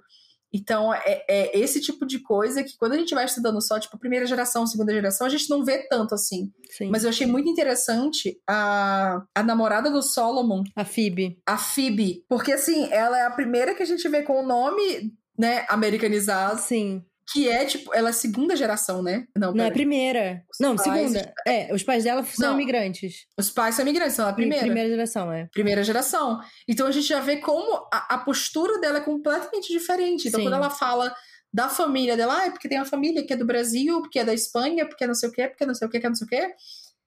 A: Então, é, é, esse tipo de coisa que quando a gente vai estudando só, tipo, primeira geração, segunda geração, a gente não vê tanto assim.
B: Sim.
A: Mas eu achei muito interessante a, a namorada do Solomon.
B: A Phoebe.
A: A Phoebe. Porque, assim, ela é a primeira que a gente vê com o nome, né, americanizado.
B: Sim
A: que é, tipo, ela é segunda geração, né?
B: Não, não é primeira. Os não, pais... segunda. É, os pais dela são
A: não,
B: imigrantes.
A: Os pais são imigrantes, são a primeira.
B: Primeira geração, é.
A: Primeira geração. Então a gente já vê como a, a postura dela é completamente diferente. Então Sim. quando ela fala da família dela, ah, é porque tem uma família que é do Brasil, porque é da Espanha, porque é não sei o quê, porque é não sei o quê, que é não sei o quê.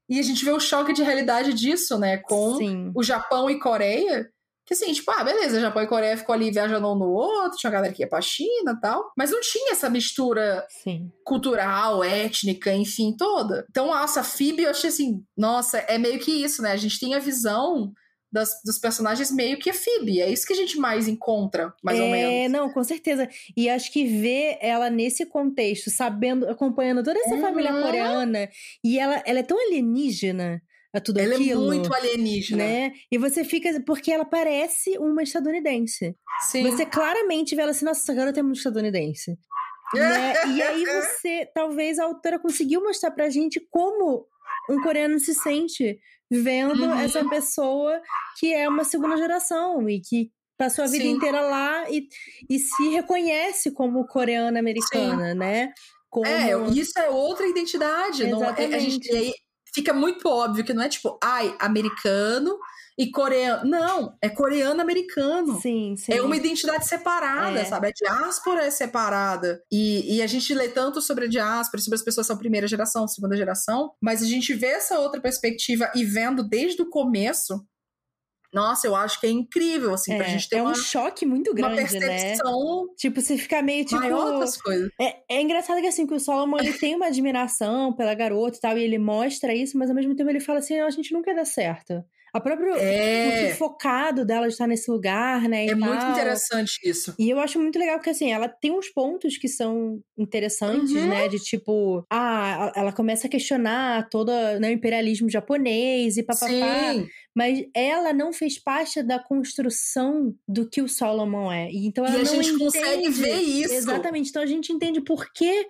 A: E a gente vê o choque de realidade disso, né? Com
B: Sim.
A: o Japão e Coreia, que assim, tipo, ah, beleza, Japão e Coreia ficou ali viajando um no outro, tinha uma galera que ia pra China e tal, mas não tinha essa mistura
B: Sim.
A: cultural, étnica, enfim, toda. Então, nossa, a Phoebe, eu achei assim, nossa, é meio que isso, né? A gente tem a visão das, dos personagens meio que a Phoebe. É isso que a gente mais encontra, mais
B: é,
A: ou menos.
B: É, não, com certeza. E acho que ver ela nesse contexto, sabendo, acompanhando toda essa uhum. família coreana, e ela, ela é tão alienígena a tudo
A: ela
B: aquilo.
A: Ela é muito alienígena.
B: Né? E você fica. Porque ela parece uma estadunidense.
A: Sim.
B: Você claramente vê ela assim, nossa, essa garota é muito estadunidense. *laughs* né? E aí você, talvez a autora conseguiu mostrar pra gente como um coreano se sente vendo uhum. essa pessoa que é uma segunda geração e que passou a vida Sim. inteira lá e, e se reconhece como coreana americana, Sim. né?
A: Como... É, isso é outra identidade.
B: Exatamente.
A: Não, a gente, e aí, fica muito óbvio que não é tipo, ai, americano e coreano. Não, é coreano-americano.
B: Sim, sim.
A: É uma identidade separada, é. sabe? A diáspora é separada. E, e a gente lê tanto sobre a diáspora, sobre as pessoas que são primeira geração, segunda geração, mas a gente vê essa outra perspectiva e vendo desde o começo nossa, eu acho que é incrível, assim,
B: é,
A: pra gente ter
B: é
A: uma,
B: um choque muito grande,
A: uma né? percepção
B: né? Tipo, você fica meio, tipo...
A: Das coisas.
B: É, é engraçado que, assim, que o Solomon, ele tem uma admiração pela garota e tal, e ele mostra isso, mas ao mesmo tempo ele fala assim, a gente nunca dá certo. A própria
A: é...
B: o focado dela de estar nesse lugar, né?
A: É muito interessante isso.
B: E eu acho muito legal porque assim, ela tem uns pontos que são interessantes, uhum. né? De tipo, ah, ela começa a questionar todo né, o imperialismo japonês e papapá.
A: Sim.
B: Mas ela não fez parte da construção do que o Solomon é. Então ela
A: e a
B: não
A: gente
B: entende.
A: consegue ver isso.
B: Exatamente. Então a gente entende por que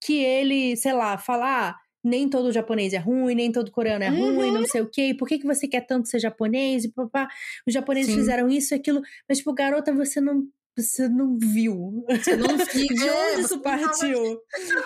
B: que ele, sei lá, falar nem todo japonês é ruim, nem todo coreano é
A: Uhum.
B: ruim, não sei o quê. Por que, que você quer tanto ser japonês? E papá, os japoneses
A: Sim.
B: fizeram isso e aquilo. Mas, tipo, garota, você não. Você não viu.
A: Você não *laughs* fica.
B: De
A: é,
B: onde isso partiu?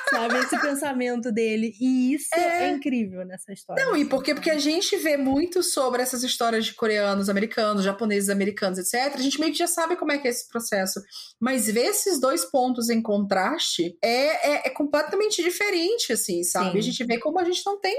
B: Sabe? Esse pensamento dele. E isso é,
A: É.
B: incrível nessa história.
A: Não, e
B: assim,
A: porque, porque a gente vê muito sobre essas histórias de coreanos, americanos, japoneses, americanos, etc. A gente meio que já sabe como é que é esse processo. Mas ver esses dois pontos em contraste é, é, é completamente diferente, assim, sabe?
B: Sim.
A: A gente vê como a gente não tem.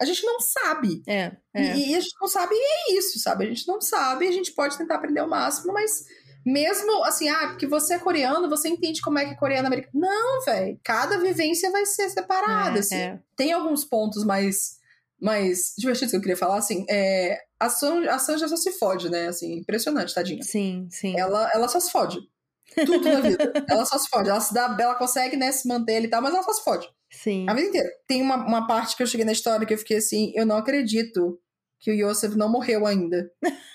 A: A gente não sabe.
B: É, é.
A: E, e a gente não sabe, e é isso, sabe? A gente não sabe, a gente pode tentar aprender o máximo, mas mesmo assim, ah, porque você é coreano, você entende como é que é coreano americano. Não, velho. Cada vivência vai ser separada,
B: É,
A: assim.
B: é.
A: Tem alguns pontos mais, mais divertidos que eu queria falar, assim. É, a, San, a Sanja só se fode, né? Assim, impressionante, tadinha.
B: Sim, sim.
A: Ela, ela só se fode. Tudo na vida. *laughs* ela só se fode. Ela, se dá, ela consegue, né, se manter e tal, mas ela só se fode.
B: Sim.
A: A vida inteira. Tem uma, uma parte que eu cheguei na história que eu fiquei assim, eu não acredito que o Yosef não morreu ainda.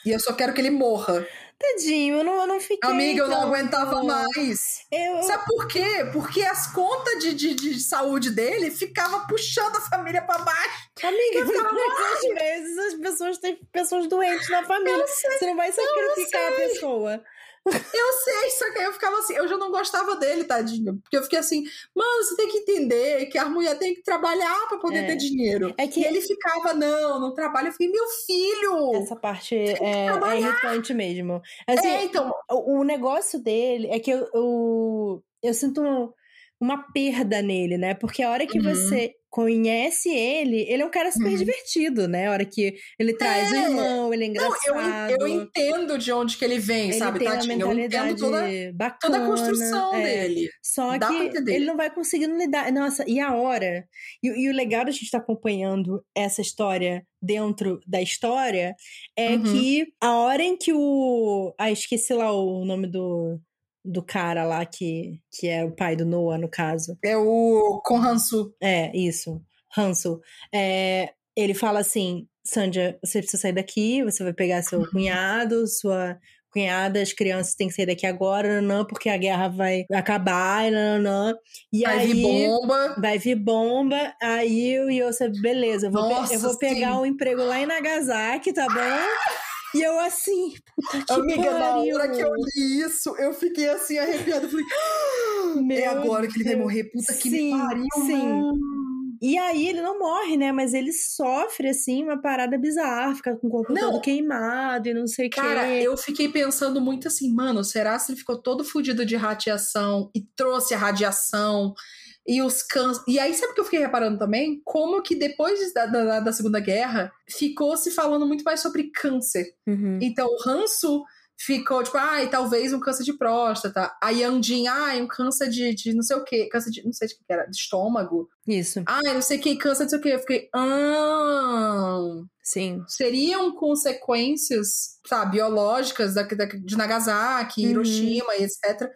A: e eu só quero que ele morra.
B: Tadinho, eu não, eu não fiquei.
A: Amiga, eu não
B: tão-
A: aguentava mais.
B: Eu,
A: Sabe por quê? Porque as contas de, de, de saúde dele ficava puxando a família pra baixo.
B: Amiga, muitas vezes as pessoas têm pessoas doentes na família. Você não vai sacrificar a pessoa.
A: Eu sei, só que aí eu ficava assim, eu já não gostava dele, tadinho. Porque eu fiquei assim, mano, você tem que entender que a mulher tem que trabalhar pra poder
B: É.
A: ter dinheiro.
B: É que
A: E ele ficava, não, não trabalha. Eu fiquei, meu filho!
B: essa parte é, é irritante mesmo. Assim,
A: é, então,
B: o, o negócio dele é que eu, eu, eu sinto uma perda nele, né? Porque a hora que
A: Uhum.
B: você conhece ele, ele é um cara super
A: Uhum.
B: divertido, né? A hora que ele traz o
A: É.
B: irmão, ele é
A: Não,
B: engraçado.
A: eu, eu entendo de onde que ele vem,
B: ele
A: sabe,
B: tem uma
A: tadinho? Eu entendo toda,
B: bacana.
A: toda a construção
B: é.
A: dele.
B: Só
A: Dá
B: que ele não vai conseguindo lidar. Nossa, e a hora? E, e o legal da gente estar acompanhando essa história dentro da história é
A: Uhum.
B: que a hora em que o. Ah, esqueci lá o nome do, do cara lá que, que é o pai do Noah, no caso.
A: É o Konhansu.
B: É, isso. Hansel. É, ele fala assim: Sandra, você precisa sair daqui, você vai pegar seu
A: Uhum.
B: cunhado, sua cunhada, as crianças têm que sair daqui agora, não, porque a guerra vai acabar, não, não. E
A: Vai
B: aí.
A: vir bomba.
B: Vai vir bomba, aí o Yosef, beleza, eu vou,
A: Nossa,
B: eu vou pegar um emprego lá em Nagasaki, tá bom? E eu assim, puta que
A: Amiga, na
B: pariu.
A: hora que eu li isso, eu fiquei assim arrepiada. Falei, "Ah,
B: Meu
A: é agora que ele vai
B: Deus.
A: morrer. Puta que
B: Sim,
A: pariu,
B: sim.
A: mano.
B: E aí ele não morre, né? Mas ele sofre, assim, uma parada bizarra, fica com o corpo
A: Não.
B: todo queimado e não sei o
A: Cara,
B: quê.
A: eu fiquei pensando muito assim, mano, será se ele ficou todo fudido de radiação e trouxe a radiação e os câncer. E aí, sabe o que eu fiquei reparando também? Como que depois da, da, da Segunda Guerra ficou se falando muito mais sobre câncer.
B: Uhum.
A: Então, o Hansu ficou tipo, ai, talvez um câncer de próstata. A Yandin, ai, um câncer de, de não sei o quê, câncer de, não sei de que era, de estômago.
B: Isso,
A: Ai, não sei o que, câncer de não sei o quê. Eu fiquei, ah,
B: sim.
A: seriam consequências, sabe, biológicas da, da- de Nagasaki,
B: Uhum.
A: Hiroshima e etc.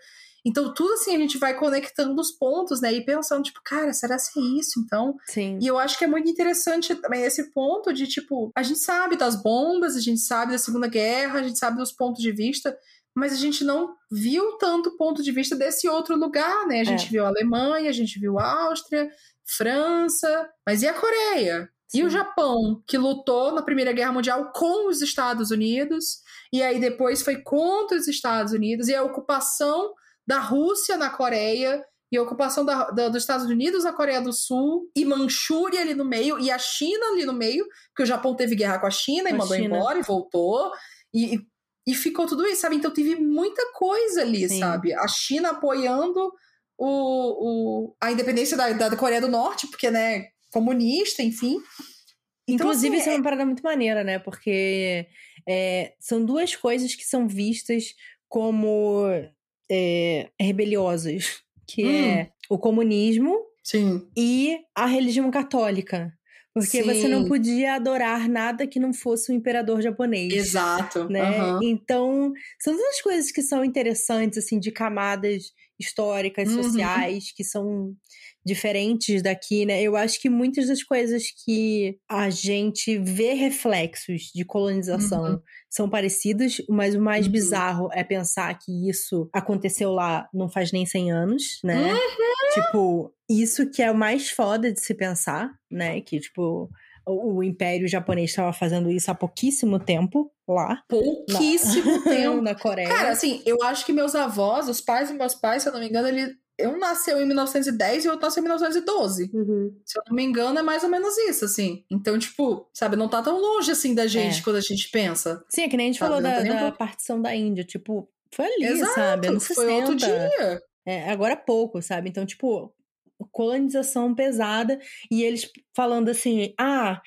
A: Então, tudo assim, a gente vai conectando os pontos, né? E pensando, tipo, cara, será que é isso, então?
B: Sim.
A: E eu acho que é muito interessante também esse ponto de, tipo, a gente sabe das bombas, a gente sabe da Segunda Guerra, a gente sabe dos pontos de vista, mas a gente não viu tanto o ponto de vista desse outro lugar, né? A gente
B: É.
A: viu a Alemanha, a gente viu a Áustria, França, mas e a Coreia? E
B: Sim.
A: o Japão, que lutou na Primeira Guerra Mundial com os Estados Unidos, e aí depois foi contra os Estados Unidos, e a ocupação da Rússia na Coreia, e a ocupação da- da- dos Estados Unidos na Coreia do Sul, e Manchúria ali no meio, e a China ali no meio, porque o Japão teve guerra com a China e
B: a
A: mandou
B: China.
A: embora e voltou, e, e- e ficou tudo isso, sabe? Então teve muita coisa ali,
B: Sim.
A: sabe? A China apoiando o, o- a independência da, da Coreia do Norte, porque, né, comunista, enfim. Então,
B: Inclusive,
A: assim,
B: isso é uma parada muito maneira, né? Porque é, são duas coisas que são vistas como é, rebeliosas, que
A: Hum.
B: é o comunismo
A: Sim.
B: e a religião católica. Porque você não
A: Sim.
B: podia adorar nada que não fosse o imperador japonês.
A: Exato.
B: Né?
A: aham.
B: Então, são duas coisas que são interessantes, assim, de camadas históricas,
A: Uhum.
B: sociais, que são diferentes daqui, né? Eu acho que muitas das coisas que a gente vê reflexos de colonização
A: Uhum.
B: são parecidos, mas o mais
A: Uhum.
B: bizarro é pensar que isso aconteceu lá não faz nem 100 anos, né? Tipo, isso que é o mais foda de se pensar, né? Que, tipo, o, Império Japonês estava fazendo isso há pouquíssimo tempo lá.
A: Pouquíssimo *laughs*
B: na,
A: tempo.
B: na Coreia.
A: Cara, assim, eu acho que meus avós, os pais dos meus pais, se eu não me engano, ele. Um nasceu em 1910 e o outro nasceu em 1912.
B: Uhum.
A: Se eu não me engano, é mais ou menos isso, assim. Então, tipo, sabe, não tá tão longe assim da gente
B: É.
A: quando a gente pensa.
B: Sim, é que nem a gente
A: Sabe,
B: falou da,
A: um
B: da partição da Índia. Tipo, foi ali,
A: Exato,
B: sabe? Anos
A: foi outro
B: 60.
A: dia.
B: É, agora há pouco, sabe? Então, tipo, colonização pesada e eles falando assim: ah,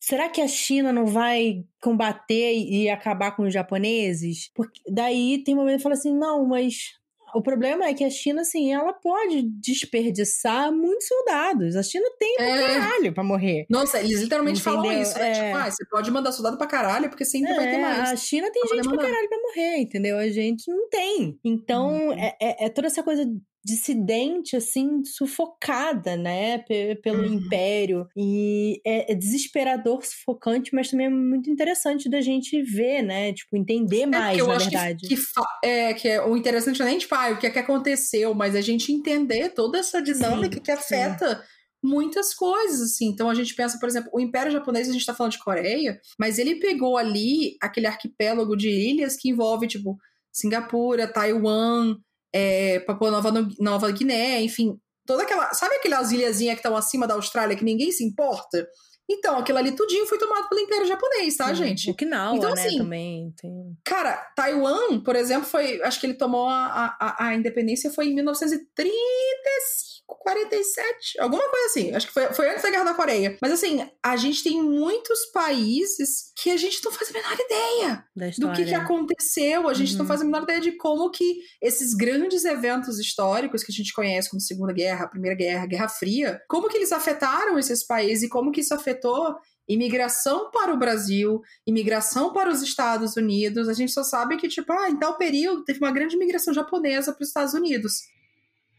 B: será que a China não vai combater e acabar com os japoneses? Porque daí tem um momento que fala assim: não, mas. O problema é que a China, assim, ela pode desperdiçar muitos soldados. A China tem pra
A: É.
B: caralho pra morrer.
A: Nossa, eles literalmente falam
B: Entendeu?
A: isso, né?
B: É.
A: Tipo, ah, você pode mandar soldado pra caralho, porque sempre vai ter
B: É,
A: mais.
B: A China tem
A: Pra
B: gente pra caralho pra morrer, entendeu? A gente não tem. Então, é, é- é toda essa coisa dissidente, assim, sufocada, né? pe- pelo
A: Uhum.
B: império. E é, é desesperador, sufocante, mas também é muito interessante da gente ver, né? Tipo, entender
A: É,
B: mais,
A: eu
B: na
A: que-
B: verdade.
A: Que, fa- é, que é o interessante não é nem, tipo, ah, o que é que aconteceu, mas a gente entender toda essa dinâmica
B: Sim,
A: que afeta muitas coisas, assim. Então a gente pensa, por exemplo, o Império Japonês, a gente tá falando de Coreia, mas ele pegou ali aquele arquipélago de ilhas que envolve, tipo, Singapura, Taiwan, é, Papua Nova, No- Nova Guiné, enfim, toda aquela. Sabe aquelas ilhazinhas que estão acima da Austrália que ninguém se importa? Então, aquilo ali tudinho foi tomado pelo Império Japonês, tá,
B: Sim.
A: gente?
B: Okinawa,
A: Então,
B: né,
A: assim,
B: também tem...
A: Cara, Taiwan, por exemplo, foi. Acho que ele tomou a, a, a independência foi em 1935, 47, alguma coisa assim. Acho que foi, foi antes da Guerra da Coreia. Mas assim, a gente tem muitos países que a gente não faz a menor ideia do que, que aconteceu. A gente não
B: Uhum.
A: faz a menor ideia de como que esses grandes eventos históricos que a gente conhece como Segunda Guerra, Primeira Guerra, Guerra Fria, como que eles afetaram esses países e como que isso afetou imigração para o Brasil, imigração para os Estados Unidos. A gente só sabe que, tipo, ah, em tal período teve uma grande imigração japonesa para os Estados Unidos.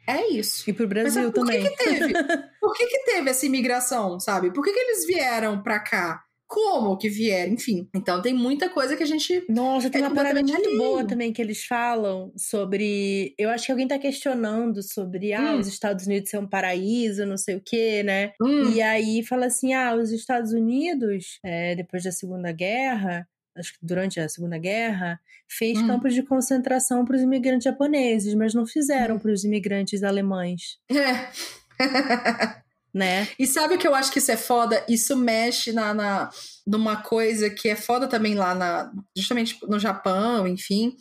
A: É isso.
B: E pro
A: Mas
B: Brasil
A: sabe por que
B: também.
A: que teve? *laughs* Por que que teve essa imigração, sabe? Por que que eles vieram pra cá? Como que vieram? Enfim. Então tem muita coisa que a gente
B: Nossa, tem
A: É
B: uma parada muito boa
A: alheio.
B: também que eles falam sobre. Eu acho que alguém tá questionando sobre ah,
A: Hum.
B: os Estados Unidos ser um paraíso, não sei o quê, né?
A: Hum,
B: E aí fala assim: ah, os Estados Unidos, é, depois da Segunda Guerra, acho que durante a Segunda Guerra, fez
A: Hum.
B: campos de concentração para os imigrantes japoneses, mas não fizeram
A: Hum.
B: para os imigrantes alemães,
A: É.
B: né?
A: E sabe o que eu acho que isso é foda? Isso mexe na, na, numa coisa que é foda também lá na. Justamente no Japão, enfim,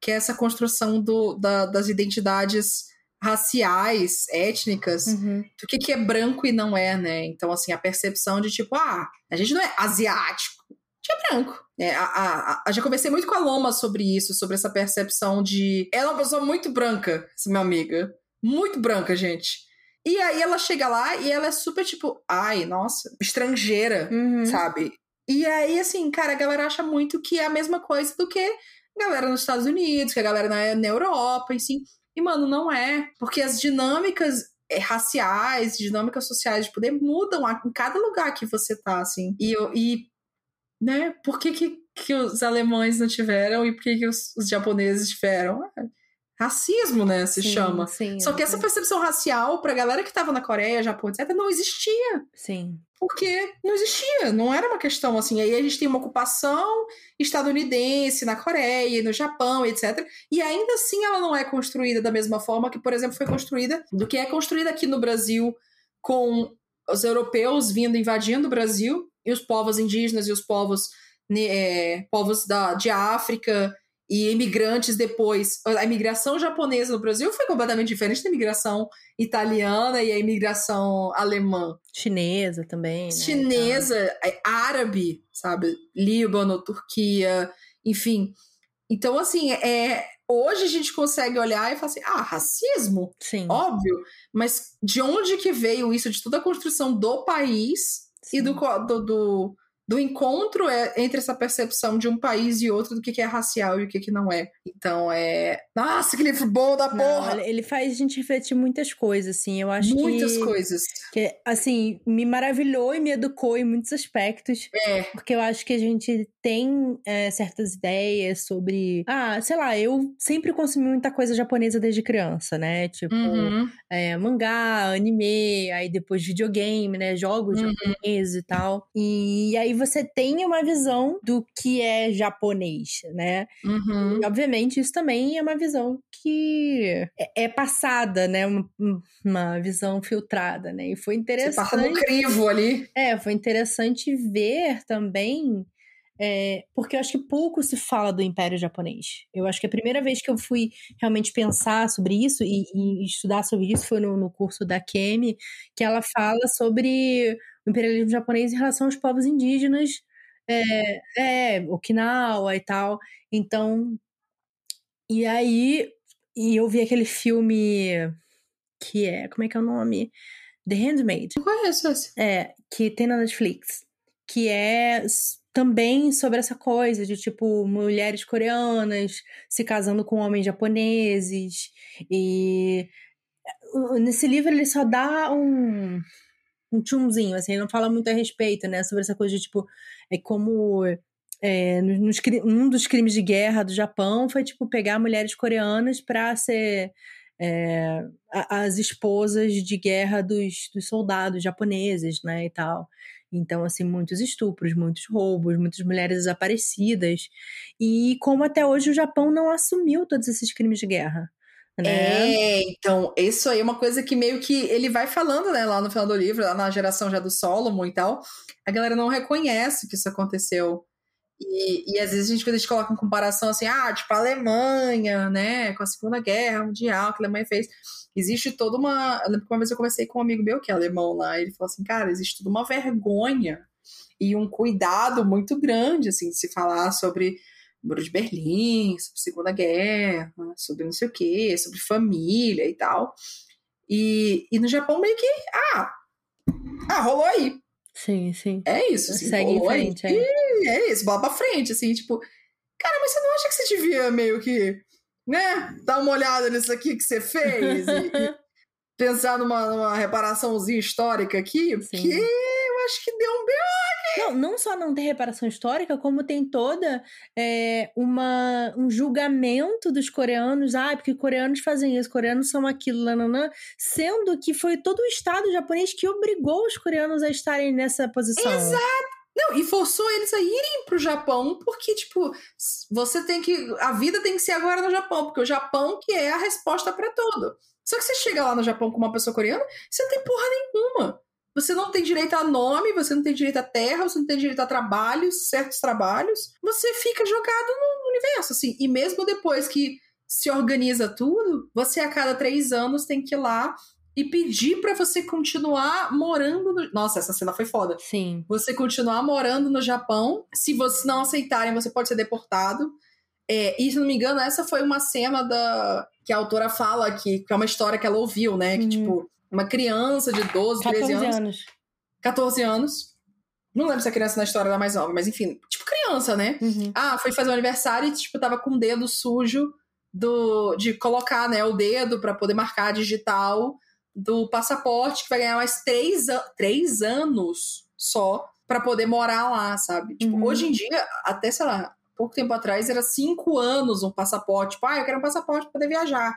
A: que é essa construção do, da- das identidades raciais, étnicas,
B: Uhum.
A: do que, que é branco e não é, né? Então, assim, a percepção de tipo, ah, a gente não é asiático, a gente é branco. É, a, a, a, já conversei muito com a Loma sobre isso, sobre essa percepção de. Ela é uma pessoa muito branca, essa minha amiga. Muito branca, gente. E aí ela chega lá e ela é super tipo, ai, nossa, estrangeira,
B: Uhum.
A: sabe? E aí, assim, cara, a galera acha muito que é a mesma coisa do que a galera nos Estados Unidos, que a galera na, na Europa, assim. E, mano, não é. Porque as dinâmicas é, raciais, dinâmicas sociais de poder mudam a- em cada lugar que você tá, assim. E, e né, por que, que, que os alemães não tiveram e por que, que os, os japoneses tiveram? Ah, racismo, né, se
B: Sim,
A: chama.
B: Sim,
A: Só que essa percepção racial, pra galera que tava na Coreia, Japão, etc., não existia.
B: Sim.
A: Porque não existia, não era uma questão assim. Aí a gente tem uma ocupação estadunidense na Coreia, no Japão, etc. E ainda assim ela não é construída da mesma forma que, por exemplo, foi construída, do que é construída aqui no Brasil com os europeus vindo invadindo o Brasil e os povos indígenas e os povos, né, é, povos da, de África e imigrantes depois. A imigração japonesa no Brasil foi completamente diferente da imigração italiana e a imigração alemã
B: Chinesa também. Né?
A: chinesa, é, árabe, sabe? Líbano, Turquia, enfim. Então, assim, é, hoje a gente consegue olhar e falar assim: ah, racismo?
B: Sim.
A: Óbvio. Mas de onde que veio isso? De toda a construção do país
B: sim.
A: e do, do, do, do encontro é, entre essa percepção de um país e outro do que, que é racial e o que, que não é. Então é. Nossa, que livro bom da porra!
B: Não, ele faz a gente refletir muitas coisas, assim. Eu acho
A: muitas
B: que.
A: Muitas coisas.
B: Que, assim, me maravilhou e me educou em muitos aspectos.
A: É.
B: Porque eu acho que a gente tem é, certas ideias sobre. Ah, sei lá, eu sempre consumi muita coisa japonesa desde criança, né? Tipo,
A: uhum.
B: é, mangá, anime, aí depois videogame, né? Jogos uhum. japoneses e tal. E aí você tem uma visão do que é japonês, né?
A: Uhum.
B: E, obviamente, isso também é uma visão que é, é passada, né? Uma, uma, visão filtrada, né? E foi interessante. Você
A: passa no crivo ali.
B: É, foi interessante ver também. É, porque eu acho que pouco se fala do Império Japonês. Eu acho que a primeira vez que eu fui realmente pensar sobre isso e, e estudar sobre isso foi no, no curso da Kemi, que ela fala sobre o imperialismo japonês em relação aos povos indígenas, é, é, Okinawa e tal. Então, e aí, e eu vi aquele filme que é, como é que é o nome? The Handmaid.
A: Não conheço esse.
B: É, que tem na Netflix. Que é também sobre essa coisa de, tipo, mulheres coreanas se casando com homens japoneses. E nesse livro ele só dá um, um tchumzinho, assim, ele não fala muito a respeito, né, sobre essa coisa de, tipo, é como é, nos, um dos crimes de guerra do Japão foi, tipo, pegar mulheres coreanas para ser é, as esposas de guerra dos, dos soldados japoneses, né, e tal. Então, assim, muitos estupros, muitos roubos, muitas mulheres desaparecidas. E como até hoje o Japão não assumiu todos esses crimes de guerra. Né?
A: É, então, isso aí é uma coisa que meio que ele vai falando, né, lá no final do livro, lá na geração já do Solomon e tal, a galera não reconhece que isso aconteceu. E, e às vezes a gente, quando a gente coloca em comparação assim, ah, tipo a Alemanha, né, com a Segunda Guerra Mundial que a Alemanha fez, existe toda uma. Eu lembro que uma vez eu conversei com um amigo meu que é alemão lá, ele falou assim, cara, existe toda uma vergonha e um cuidado muito grande, assim, de se falar sobre Muro de Berlim, sobre Segunda Guerra, sobre não sei o quê, sobre família e tal. E, e no Japão meio que, ah, ah, rolou aí.
B: Sim, sim.
A: É isso, assim,
B: Segue em frente,
A: aí. É. é isso, bola pra frente, assim, tipo, cara, mas você não acha que você devia meio que, né, dar uma olhada nisso aqui que você fez e, e *laughs* pensar numa, numa reparaçãozinha histórica aqui? Porque sim. eu acho que deu um B.O.
B: Não, não só não tem reparação histórica, como tem toda é, uma, um julgamento dos coreanos. Ah, porque coreanos fazem isso, coreanos são aquilo, nananã, sendo que foi todo o Estado japonês que obrigou os coreanos a estarem nessa posição.
A: Exato! Não, e forçou eles a irem pro Japão, porque, tipo, você tem que. A vida tem que ser agora no Japão, porque o Japão que é a resposta para tudo. Só que você chega lá no Japão com uma pessoa coreana, você não tem porra nenhuma. Você não tem direito a nome, você não tem direito a terra, você não tem direito a trabalhos, certos trabalhos. Você fica jogado no universo, assim. E mesmo depois que se organiza tudo, você a cada três anos tem que ir lá e pedir para você continuar morando no... Nossa, essa cena foi foda.
B: Sim.
A: Você continuar morando no Japão. Se vocês não aceitarem, você pode ser deportado. É, e se não me engano, essa foi uma cena da que a autora fala que, que é uma história que ela ouviu, né? Que, uhum. tipo, uma criança de 12, 13 anos,
B: anos.
A: 14 anos. Não lembro se a criança na história era mais nova, mas enfim, tipo criança, né?
B: Uhum.
A: Ah, foi fazer um aniversário e, tipo, tava com o dedo sujo do, de colocar, né, o dedo para poder marcar digital do passaporte, que vai ganhar mais três, três anos só para poder morar lá, sabe? Tipo, uhum. hoje em dia, até, sei lá, pouco tempo atrás, era cinco anos um passaporte. Tipo, ah, eu quero um passaporte para poder viajar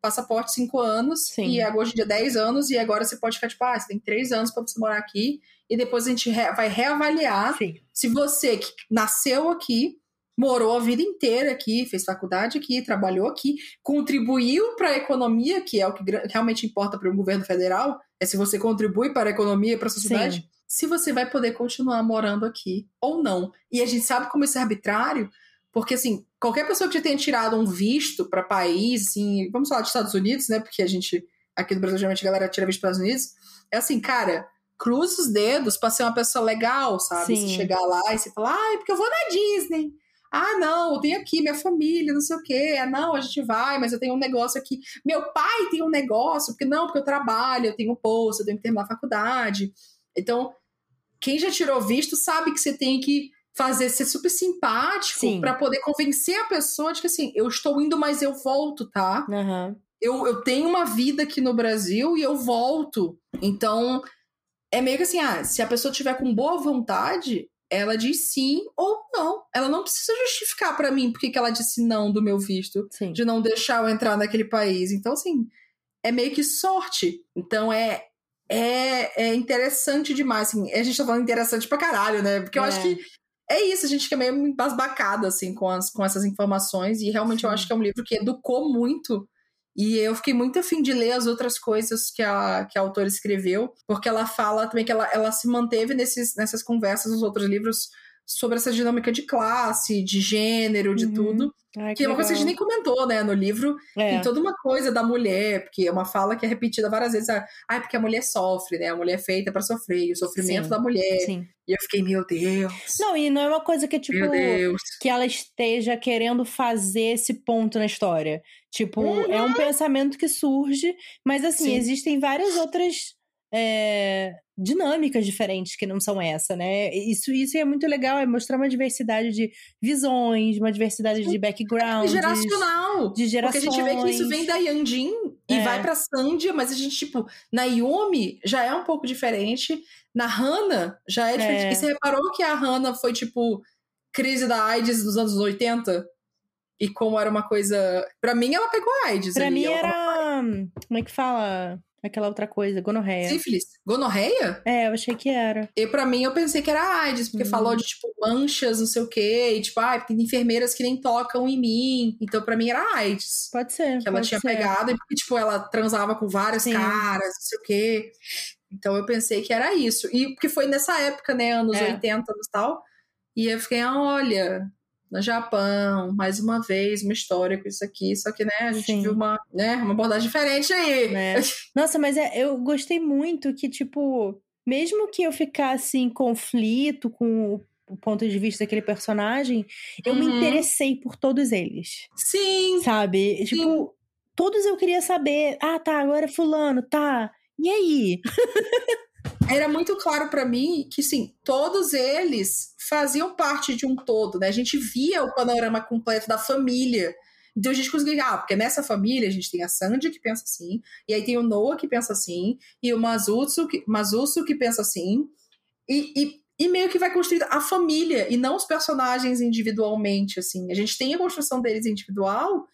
A: passaporte cinco anos
B: Sim.
A: e hoje em dia 10 anos e agora você pode ficar tipo, ah, você tem três anos para você morar aqui e depois a gente re vai reavaliar
B: Sim.
A: se você que nasceu aqui, morou a vida inteira aqui, fez faculdade aqui, trabalhou aqui, contribuiu para a economia, que é o que realmente importa para um governo federal, é se você contribui para a economia, para a sociedade, Sim. se você vai poder continuar morando aqui ou não. E a gente sabe como isso é arbitrário, porque, assim, qualquer pessoa que já tenha tirado um visto para país, assim, vamos falar dos Estados Unidos, né? Porque a gente, aqui no Brasil, geralmente a galera tira visto para os Estados Unidos. É assim, cara, cruza os dedos para ser uma pessoa legal, sabe?
B: Sim.
A: Se chegar lá e você falar, ai, porque eu vou na Disney. Ah, não, eu tenho aqui minha família, não sei o quê. Ah, não, a gente vai, mas eu tenho um negócio aqui. Meu pai tem um negócio, porque não, porque eu trabalho, eu tenho um posto, eu tenho que terminar a faculdade. Então, quem já tirou visto sabe que você tem que fazer ser super simpático para poder convencer a pessoa de que assim, eu estou indo, mas eu volto, tá?
B: Uhum.
A: Eu, eu tenho uma vida aqui no Brasil e eu volto. Então, é meio que assim, ah, se a pessoa tiver com boa vontade, ela diz sim ou não. Ela não precisa justificar para mim porque que ela disse não do meu visto,
B: sim.
A: de não deixar eu entrar naquele país. Então, assim, é meio que sorte. Então, é é, é interessante demais. Assim, a gente tá falando interessante pra caralho, né? Porque eu é. acho que é isso, a gente fica meio embasbacado, assim, com, as, com essas informações. E realmente Sim. eu acho que é um livro que educou muito e eu fiquei muito afim de ler as outras coisas que a, que a autora escreveu, porque ela fala também que ela, ela se manteve nesses, nessas conversas nos outros livros sobre essa dinâmica de classe, de gênero, de uhum. tudo. Ai, que, que é uma coisa que a gente nem comentou, né, no livro. É. Tem toda uma coisa da mulher, porque é uma fala que é repetida várias vezes. Ah, é porque a mulher sofre, né? A mulher é feita para sofrer, e o sofrimento sim, da mulher. Sim. E eu fiquei, meu Deus.
B: Não, e não é uma coisa que, tipo, que ela esteja querendo fazer esse ponto na história. Tipo, uhum. é um pensamento que surge, mas assim, sim. existem várias outras é, dinâmicas diferentes que não são essa, né? Isso, isso é muito legal, é mostrar uma diversidade de visões, uma diversidade de background. É
A: geracional.
B: De gerações.
A: Porque a gente vê que isso vem da Yandin e é. vai pra Sandia, mas a gente, tipo, na Yumi já é um pouco diferente. Na Hana já é diferente. É. E você reparou que a Hana foi, tipo, crise da AIDS dos anos 80? E como era uma coisa. Pra mim, ela pegou AIDS.
B: Pra
A: ali,
B: mim era. Como é que fala? Aquela outra coisa, gonorreia.
A: Sífilis? Gonorreia?
B: É, eu achei que era.
A: E pra mim, eu pensei que era AIDS, porque hum. falou de, tipo, manchas, não sei o quê. E, tipo, ah, tem enfermeiras que nem tocam em mim. Então, pra mim, era AIDS.
B: Pode ser.
A: Que ela tinha
B: ser.
A: pegado, e, tipo, ela transava com vários Sim. caras, não sei o quê. Então, eu pensei que era isso. E porque foi nessa época, né, anos é. 80 e tal. E eu fiquei, ah, olha, no Japão, mais uma vez, uma história com isso aqui, só que, né, a gente Sim. viu uma, né, uma abordagem diferente aí.
B: É. *laughs* Nossa, mas é, eu gostei muito que, tipo, mesmo que eu ficasse em conflito com o o ponto de vista daquele personagem, eu uhum. me interessei por todos eles.
A: Sim.
B: Sabe? Sim. Tipo, todos eu queria saber. Ah, tá, agora é fulano, tá. E aí? *laughs*
A: era muito claro para mim que, sim, todos eles faziam parte de um todo, né? A gente via o panorama completo da família. Então a gente conseguia, ah, porque nessa família a gente tem a Sandy que pensa assim, e aí tem o Noah que pensa assim, e o Mazutsu que, Mazutsu que pensa assim, e, e, e meio que vai construir a família e não os personagens individualmente, assim. A gente tem a construção deles individual,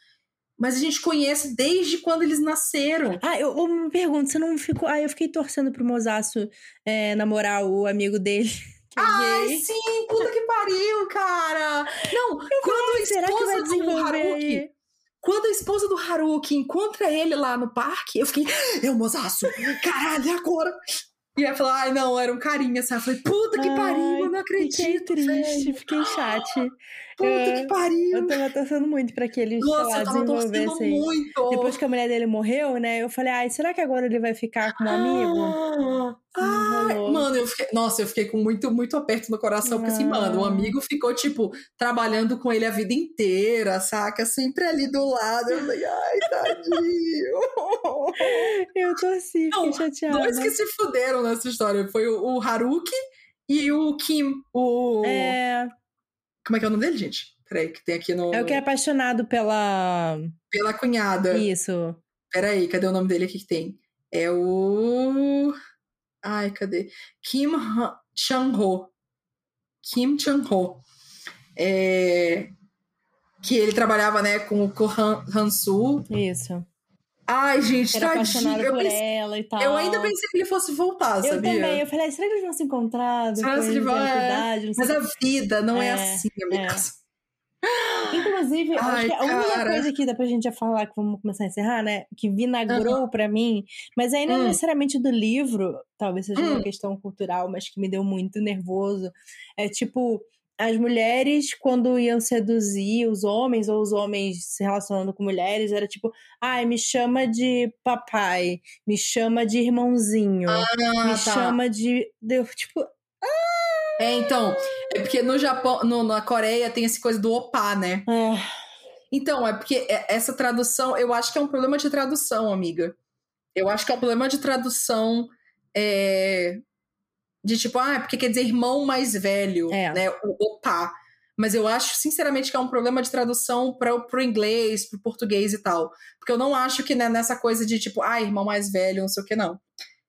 A: mas a gente conhece desde quando eles nasceram.
B: Ah, eu, eu me pergunto, você não ficou. Ah, eu fiquei torcendo pro Mozaço é, namorar o amigo dele.
A: Ai, gay. sim, puta que pariu, cara! Não, eu quando a esposa do Haruki. Quando a esposa do Haruki encontra ele lá no parque, eu fiquei, é o mozaço! Caralho, agora! E ela falou, ai, não, era um carinha, sabe? Eu falei, puta que pariu, eu não acredito.
B: Fiquei triste, velho. fiquei chate.
A: Puta eu, que pariu.
B: Eu tava torcendo muito pra que ele
A: Nossa, eu tava torcendo muito.
B: Depois que a mulher dele morreu, né? Eu falei, ai, será que agora ele vai ficar com um amigo?
A: Ah, mano, eu fiquei. Nossa, eu fiquei com muito, muito aperto no coração, porque assim, mano, o amigo ficou, tipo, trabalhando com ele a vida inteira, saca? Sempre ali do lado. Eu falei, ai, tadinho. *laughs*
B: eu tô assim, fiquei chateada.
A: Dois que se fuderam nessa história. Foi o, o Haruki e o Kim, o.
B: É.
A: Como é que é o nome dele, gente? Peraí, que tem aqui no.
B: É o que é apaixonado pela.
A: Pela cunhada.
B: Isso.
A: Peraí, cadê o nome dele aqui que tem? É o. Ai, cadê? Kim Chang-ho. Kim Chang-ho. É... Que ele trabalhava, né, com o Kohan Hansu.
B: Isso.
A: Ai, gente,
B: Era tadinho. Eu, pensei, ela e tal.
A: eu ainda pensei que ele fosse voltar,
B: eu
A: sabia?
B: Eu também. Eu falei, será que eles vão se encontrar
A: será
B: que
A: eles vão, é. Mas a vida não é, é assim, amiga.
B: É. Inclusive, Ai, acho que a única coisa que dá pra gente já falar, que vamos começar a encerrar, né? Que vinagrou uhum. pra mim, mas aí não hum. necessariamente do livro, talvez seja hum. uma questão cultural, mas que me deu muito nervoso. É tipo, as mulheres, quando iam seduzir os homens, ou os homens se relacionando com mulheres, era tipo, ai, me chama de papai, me chama de irmãozinho,
A: ah,
B: me
A: tá.
B: chama de. Deu, tipo. Ah!
A: É, então, é porque no Japão, no, na Coreia tem essa coisa do opa, né?
B: É.
A: Então, é porque essa tradução, eu acho que é um problema de tradução, amiga. Eu acho que é um problema de tradução é, De tipo, ah, porque quer dizer irmão mais velho,
B: É.
A: né? O opa. Mas eu acho, sinceramente, que é um problema de tradução para pro inglês, pro português e tal. Porque eu não acho que né, nessa coisa de tipo, ah, irmão mais velho, não sei o que, não.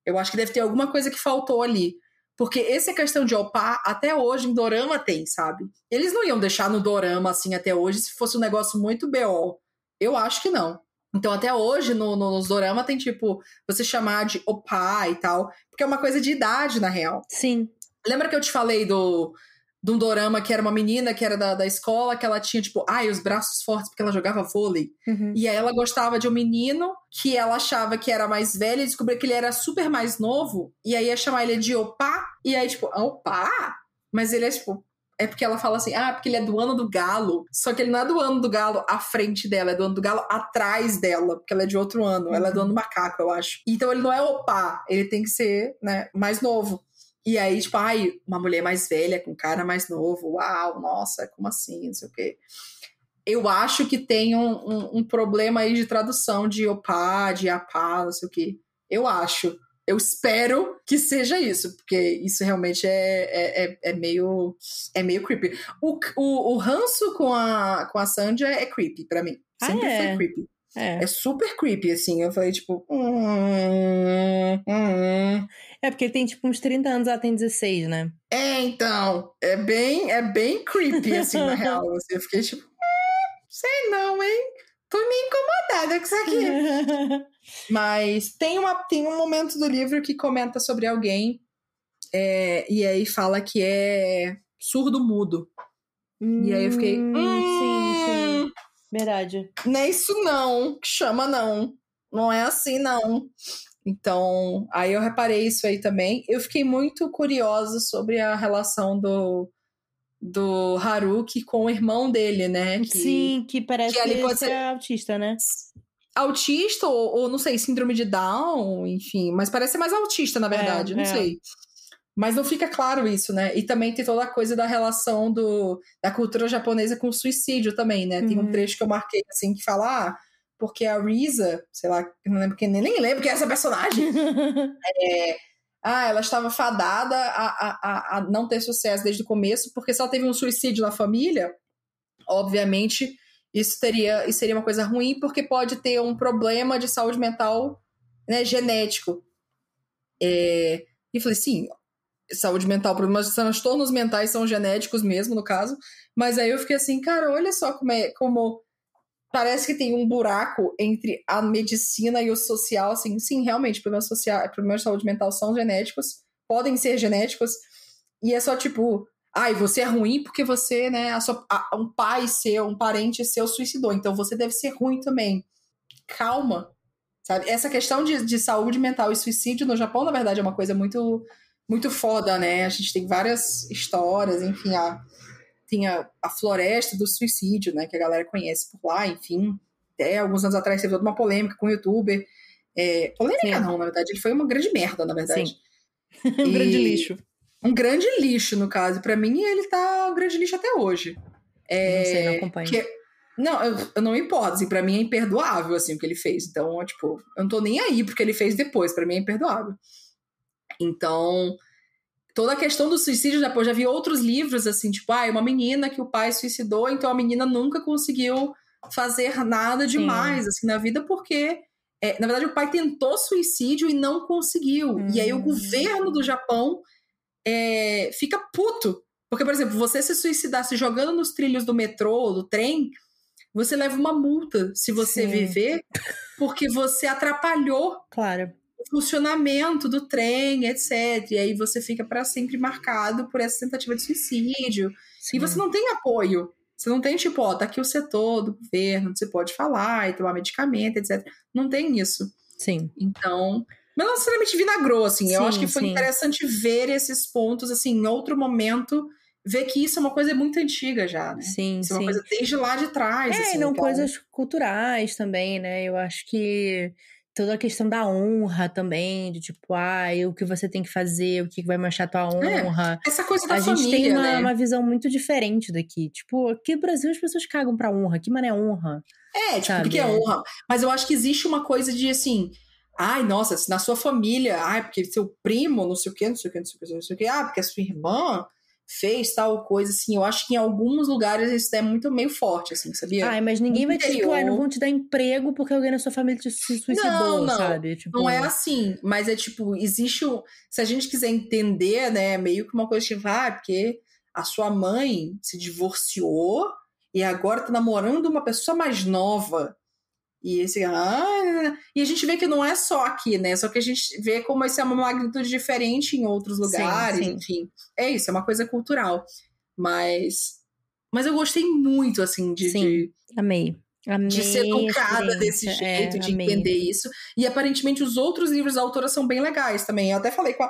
A: Eu acho que deve ter alguma coisa que faltou ali. Porque essa questão de opa, até hoje em Dorama tem, sabe? Eles não iam deixar no Dorama assim até hoje se fosse um negócio muito BO. Eu acho que não. Então, até hoje, no, no, nos Dorama tem tipo, você chamar de opa e tal. Porque é uma coisa de idade, na real.
B: Sim.
A: Lembra que eu te falei do de um dorama que era uma menina que era da, da escola, que ela tinha, tipo, ai, os braços fortes porque ela jogava vôlei.
B: Uhum.
A: E aí ela gostava de um menino que ela achava que era mais velho e descobriu que ele era super mais novo. E aí ia chamar ele de opá. E aí, tipo, opá? Mas ele é, tipo, é porque ela fala assim, ah, porque ele é do ano do galo. Só que ele não é do ano do galo à frente dela, é do ano do galo atrás dela, porque ela é de outro ano. Ela é do ano do macaco, eu acho. Então ele não é opá, ele tem que ser, né, mais novo. E aí, tipo, ai, uma mulher mais velha com um cara mais novo, uau, nossa, como assim, não sei o quê. Eu acho que tem um, um, um problema aí de tradução de opá, de apá, não sei o quê. Eu acho. Eu espero que seja isso, porque isso realmente é, é, é, é meio é meio creepy. O, o, o ranço com a, com a Sandy é creepy pra mim.
B: Ah,
A: Sempre
B: é?
A: foi creepy.
B: É.
A: É super creepy, assim. Eu falei, tipo. Hum, hum.
B: É porque ele tem tipo uns 30 anos, ela tem 16, né?
A: É, então. É bem, é bem creepy, assim, na *laughs* real. Assim, eu fiquei tipo. "Hum, sei não, hein? Tô meio incomodada com isso aqui. *laughs* Mas tem, uma, tem um momento do livro que comenta sobre alguém. é, e aí fala que é surdo-mudo. E aí eu fiquei.
B: Hum,
A: Hum,
B: Sim, sim. Verdade.
A: Não é isso não, que chama não. Não é assim não. Então, aí eu reparei isso aí também. Eu fiquei muito curiosa sobre a relação do, do Haruki com o irmão dele, né? Que
B: Sim, que parece
A: que ali pode
B: ser- autista, né?
A: Autista ou, ou, não sei, síndrome de Down, enfim. Mas parece ser mais autista, na verdade,
B: É,
A: não
B: é.
A: sei. Mas não fica claro isso, né? E também tem toda a coisa da relação do, da cultura japonesa com o suicídio também, né? Tem um
B: Uhum.
A: trecho que eu marquei assim que fala, ah, porque a Risa, sei lá, não lembro quem, nem, nem lembro quem é essa personagem. *laughs* ah, ela estava fadada a, a, a, a não ter sucesso desde o começo, porque se ela teve um suicídio na família, obviamente isso teria isso seria uma coisa ruim, porque pode ter um problema de saúde mental né, genético. É, e falei, sim, saúde mental, problemas de transtornos mentais são genéticos mesmo, no caso. Mas aí eu fiquei assim, cara, olha só como é como parece que tem um buraco entre a medicina e o social, assim, sim, realmente, problemas sociais, problemas de saúde mental são genéticos, podem ser genéticos, e é só tipo, ai, você é ruim porque você, né, a sua, a- um pai seu, um parente seu suicidou, então você deve ser ruim também. Calma, sabe? Essa questão de, de saúde mental e suicídio no Japão, na verdade, é uma coisa muito, muito foda, né? A gente tem várias histórias, enfim, a, tem a, a floresta do suicídio, né, que a galera conhece por lá, enfim. Até alguns anos atrás teve toda uma polêmica com o youtuber. É, polêmica
B: Sim.
A: não, na verdade, ele foi uma grande merda, na verdade.
B: Sim. *laughs* um grande
A: E-
B: lixo.
A: Um grande lixo, no caso. Pra mim, ele tá um grande lixo até hoje. É,
B: Não sei, não acompanho.
A: que- não, eu, eu não importo, assim, pra mim é imperdoável, assim, o que ele fez. Então, ó, tipo, eu não tô nem aí porque ele fez depois, pra mim é imperdoável. Então, toda a questão do suicídio, já, pô, já vi outros livros, assim, tipo, ah, uma menina que o pai suicidou, então a menina nunca conseguiu fazer nada demais, assim, na vida, porque, é, na verdade, o pai tentou suicídio e não conseguiu. E aí o
B: Hum.
A: governo do Japão é, fica puto. Porque, por exemplo, você se suicidar se jogando nos trilhos do metrô, do trem, você leva uma multa se você
B: Sim.
A: viver, porque você atrapalhou
B: Claro.
A: o funcionamento do trem, etc. E aí você fica para sempre marcado por essa tentativa de suicídio.
B: Sim.
A: E você não tem apoio. Você não tem, tipo, ó, tá aqui o setor do governo, você pode falar e tomar medicamento, etc. Não tem isso.
B: Sim.
A: Então, não necessariamente vinagrou, assim. eu
B: Sim,
A: acho que foi
B: sim.
A: interessante ver esses pontos, assim, em outro momento, ver que isso é uma coisa muito antiga já, né?
B: Sim,
A: Isso é uma
B: sim.
A: coisa desde lá de trás.
B: É,
A: assim,
B: e não coisas culturais também, né? Eu acho que toda a questão da honra também, de tipo, ah, o que você tem que fazer, o que vai manchar tua honra.
A: Essa coisa da
B: a gente
A: família,
B: tem uma,
A: né?
B: uma visão muito diferente daqui. Tipo, aqui no Brasil as pessoas cagam pra honra. Que mané honra?
A: É, tipo, o que é honra? Mas eu acho que existe uma coisa de, assim, Ai, nossa, na sua família, ai, porque seu primo, não sei o quê, não sei o quê, não sei o quê, não sei o quê, ah, porque a sua irmã fez tal coisa, assim. Eu acho que em alguns lugares isso é muito meio forte, assim, sabia?
B: Ai, mas ninguém vai te tipo, ai, não vão te dar emprego porque alguém na sua família te suicidou,
A: não, não,
B: sabe? Tipo...
A: Não é assim, mas é tipo, existe um. Se a gente quiser entender, né, meio que uma coisa tipo, ah, porque a sua mãe se divorciou e agora tá namorando uma pessoa mais nova. E esse, ah, e a gente vê que não é só aqui, né? Só que a gente vê como isso é uma magnitude diferente em outros lugares, sim, sim. enfim. É isso, é uma coisa cultural. Mas mas eu gostei muito assim de,
B: sim,
A: de
B: amei. Amei
A: de ser tocada desse é, jeito, é, de amei. entender isso. E aparentemente os outros livros da autora são bem legais também. Eu até falei com a,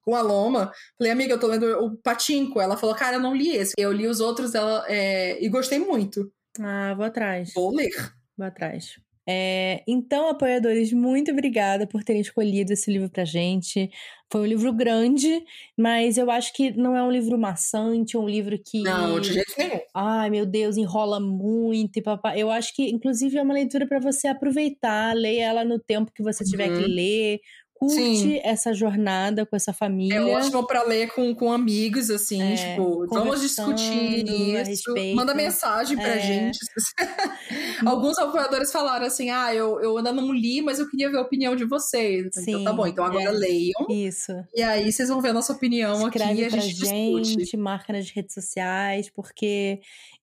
A: com a Loma, falei, amiga, eu tô lendo o Patinco. Ela falou, cara, eu não li esse. Eu li os outros dela é, e gostei muito.
B: Ah, vou atrás.
A: Vou ler.
B: Vou atrás. É, então, apoiadores, muito obrigada por terem escolhido esse livro pra gente. Foi um livro grande, mas eu acho que não é um livro maçante, é um livro que.
A: Não, de jeito nenhum.
B: Ai, meu Deus, enrola muito e papá. Eu acho que, inclusive, é uma leitura para você aproveitar, leia ela no tempo que você tiver uhum. que ler, curte Sim. essa jornada com essa família. É
A: ótimo para ler com, com amigos, assim, é, tipo, vamos discutir isso. Manda mensagem pra é. gente. *laughs* Alguns apoiadores falaram assim: ah, eu, eu ainda não li, mas eu queria ver a opinião de vocês. Sim, então tá bom, então agora é. leiam.
B: Isso.
A: E aí vocês vão ver a nossa opinião Escreve aqui e a gente, gente discute.
B: marca nas redes sociais, porque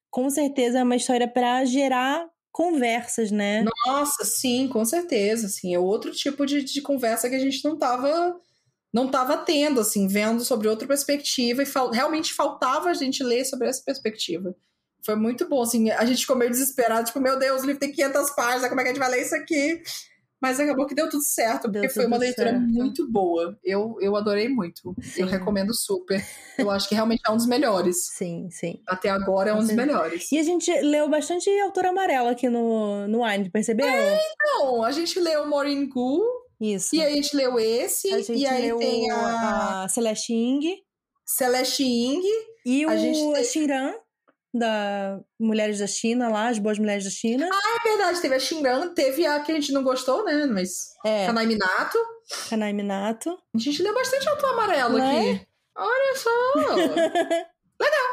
B: com certeza é uma história para gerar conversas, né?
A: Nossa, sim, com certeza, assim, é outro tipo de, de conversa que a gente não tava não tava tendo, assim, vendo sobre outra perspectiva e fal realmente faltava a gente ler sobre essa perspectiva. Foi muito bom, assim, a gente ficou meio desesperado, tipo, meu Deus, o livro tem 500 páginas, como é que a gente vai ler isso aqui? Mas acabou que deu tudo certo, deu porque foi uma leitura certo. muito boa. Eu, eu adorei muito. Sim. Eu recomendo super. Eu acho que realmente é um dos melhores.
B: Sim, sim.
A: Até agora é um dos melhores.
B: E a gente leu bastante autor amarelo aqui no, no Wine, percebeu?
A: É, então. A gente leu Maureen Gu.
B: Isso.
A: E aí a gente leu esse. e aí tem a...
B: a Celeste Ing.
A: Celeste Ing.
B: E
A: a
B: o gente Xiran da Mulheres da China lá, as boas mulheres da China.
A: Ah, é verdade, teve a Xingan, teve a que a gente não gostou, né? Mas. É. Kanai Minato.
B: Kanai Minato.
A: A gente leu bastante autor amarelo né? aqui. Olha só! *laughs* Legal!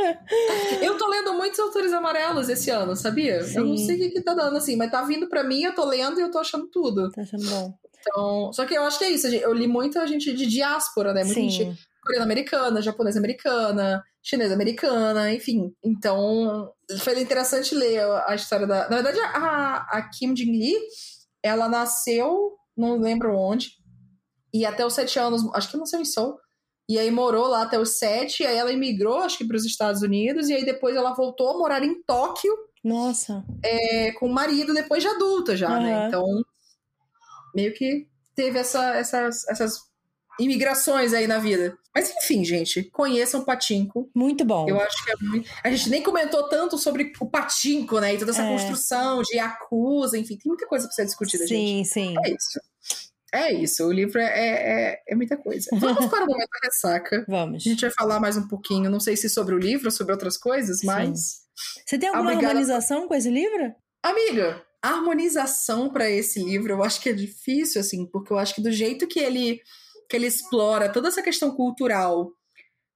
A: *laughs* eu tô lendo muitos autores amarelos esse ano, sabia? Sim. Eu não sei o que, que tá dando assim, mas tá vindo pra mim, eu tô lendo e eu tô achando tudo.
B: Tá achando bom.
A: Então, só que eu acho que é isso. Eu li muita gente de diáspora, né? Muita Sim. gente coreana-americana, japonesa-americana, chinesa-americana, enfim. Então, foi interessante ler a história da. Na verdade, a, a Kim Jin-lee, ela nasceu, não lembro onde, e até os sete anos, acho que nasceu em Seoul. E aí morou lá até os sete, e aí ela imigrou, acho que para os Estados Unidos, e aí depois ela voltou a morar em Tóquio.
B: Nossa.
A: É, com o marido depois de adulta já, uhum. né? Então, meio que teve essa, essas, essas imigrações aí na vida. Mas enfim, gente, conheçam o Patinco.
B: Muito bom.
A: Eu acho que é muito. A gente nem comentou tanto sobre o Patinco, né? E toda essa é. construção de acusa, enfim, tem muita coisa pra ser discutida,
B: sim,
A: gente.
B: Sim, sim.
A: É isso. É isso, o livro é, é, é muita coisa. *laughs* Vamos para o momento da ressaca.
B: Vamos.
A: A gente vai falar mais um pouquinho, não sei se sobre o livro ou sobre outras coisas, mas.
B: Você tem alguma Obrigada. harmonização com esse livro?
A: Amiga, a harmonização para esse livro eu acho que é difícil, assim, porque eu acho que do jeito que ele que ele explora toda essa questão cultural,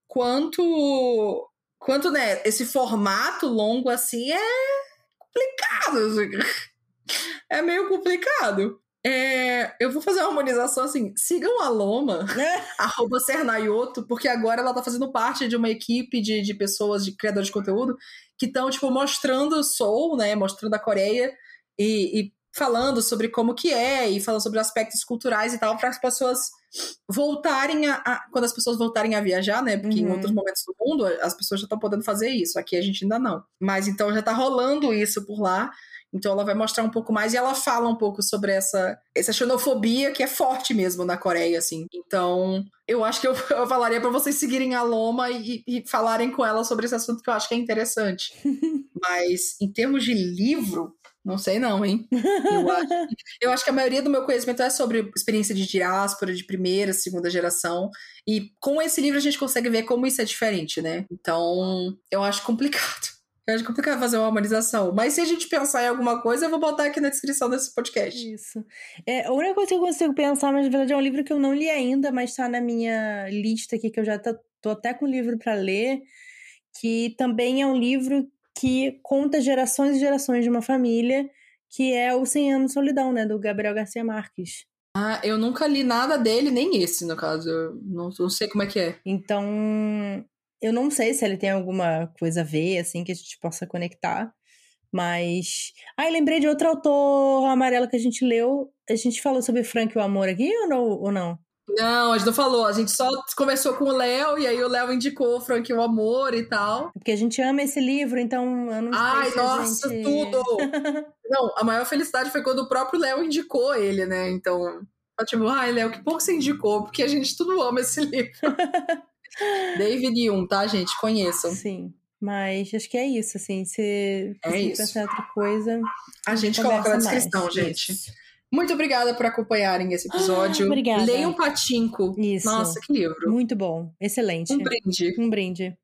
A: quanto quanto né, esse formato longo assim é complicado. Assim. É meio complicado. É, eu vou fazer uma harmonização assim. Sigam a Loma, *laughs* arroba Sernaioto, porque agora ela tá fazendo parte de uma equipe de, de pessoas, de criadores de conteúdo, que estão, tipo, mostrando o Soul, né? Mostrando a Coreia e, e falando sobre como que é e falando sobre aspectos culturais e tal para as pessoas voltarem a, a, quando as pessoas voltarem a viajar, né? Porque uhum. em outros momentos do mundo as pessoas já estão podendo fazer isso, aqui a gente ainda não. Mas então já tá rolando isso por lá. Então ela vai mostrar um pouco mais e ela fala um pouco sobre essa, essa xenofobia que é forte mesmo na Coreia, assim. Então, eu acho que eu, *laughs* eu falaria para vocês seguirem a Loma e, e, falarem com ela sobre esse assunto que eu acho que é interessante. *laughs* Mas em termos de livro, não sei não, hein? Eu *laughs* acho, eu acho que a maioria do meu conhecimento é sobre experiência de diáspora, de primeira, segunda geração. E com esse livro a gente consegue ver como isso é diferente, né? Então, eu acho complicado. Eu acho complicado fazer uma harmonização. Mas se a gente pensar em alguma coisa, eu vou botar aqui na descrição desse podcast.
B: Isso. É, a única coisa que eu consigo pensar, mas na verdade é um livro que eu não li ainda, mas tá na minha lista aqui, que eu já tô, tô até com o livro para ler, que também é um livro que conta gerações e gerações de uma família, que é o 100 anos de solidão, né, do Gabriel Garcia Marques.
A: Ah, eu nunca li nada dele, nem esse, no caso. Eu não, não sei como é que é.
B: Então, eu não sei se ele tem alguma coisa a ver, assim, que a gente possa conectar. Mas. Ah, lembrei de outro autor amarelo que a gente leu. A gente falou sobre Frank e o Amor aqui ou não? Ou não?
A: Não, a gente não falou. A gente só conversou com o Léo e aí o Léo indicou Frank e o Amor e tal.
B: Porque a gente ama esse livro, então eu não
A: Ai,
B: sei
A: nossa,
B: gente...
A: tudo! *laughs* não, a maior felicidade foi quando o próprio Léo indicou ele, né? Então, tipo, ai, Léo, que pouco você indicou, porque a gente tudo ama esse livro. *laughs* David Hume, tá, gente? Conheçam.
B: Sim. Mas acho que é isso, assim. Se
A: é isso.
B: pensar em outra coisa.
A: A gente coloca na descrição,
B: mais.
A: gente.
B: Isso.
A: Muito obrigada por acompanharem esse episódio.
B: Ah, obrigada.
A: Leiam Patinco.
B: Isso.
A: Nossa, que livro.
B: Muito bom. Excelente.
A: Um brinde.
B: Um brinde.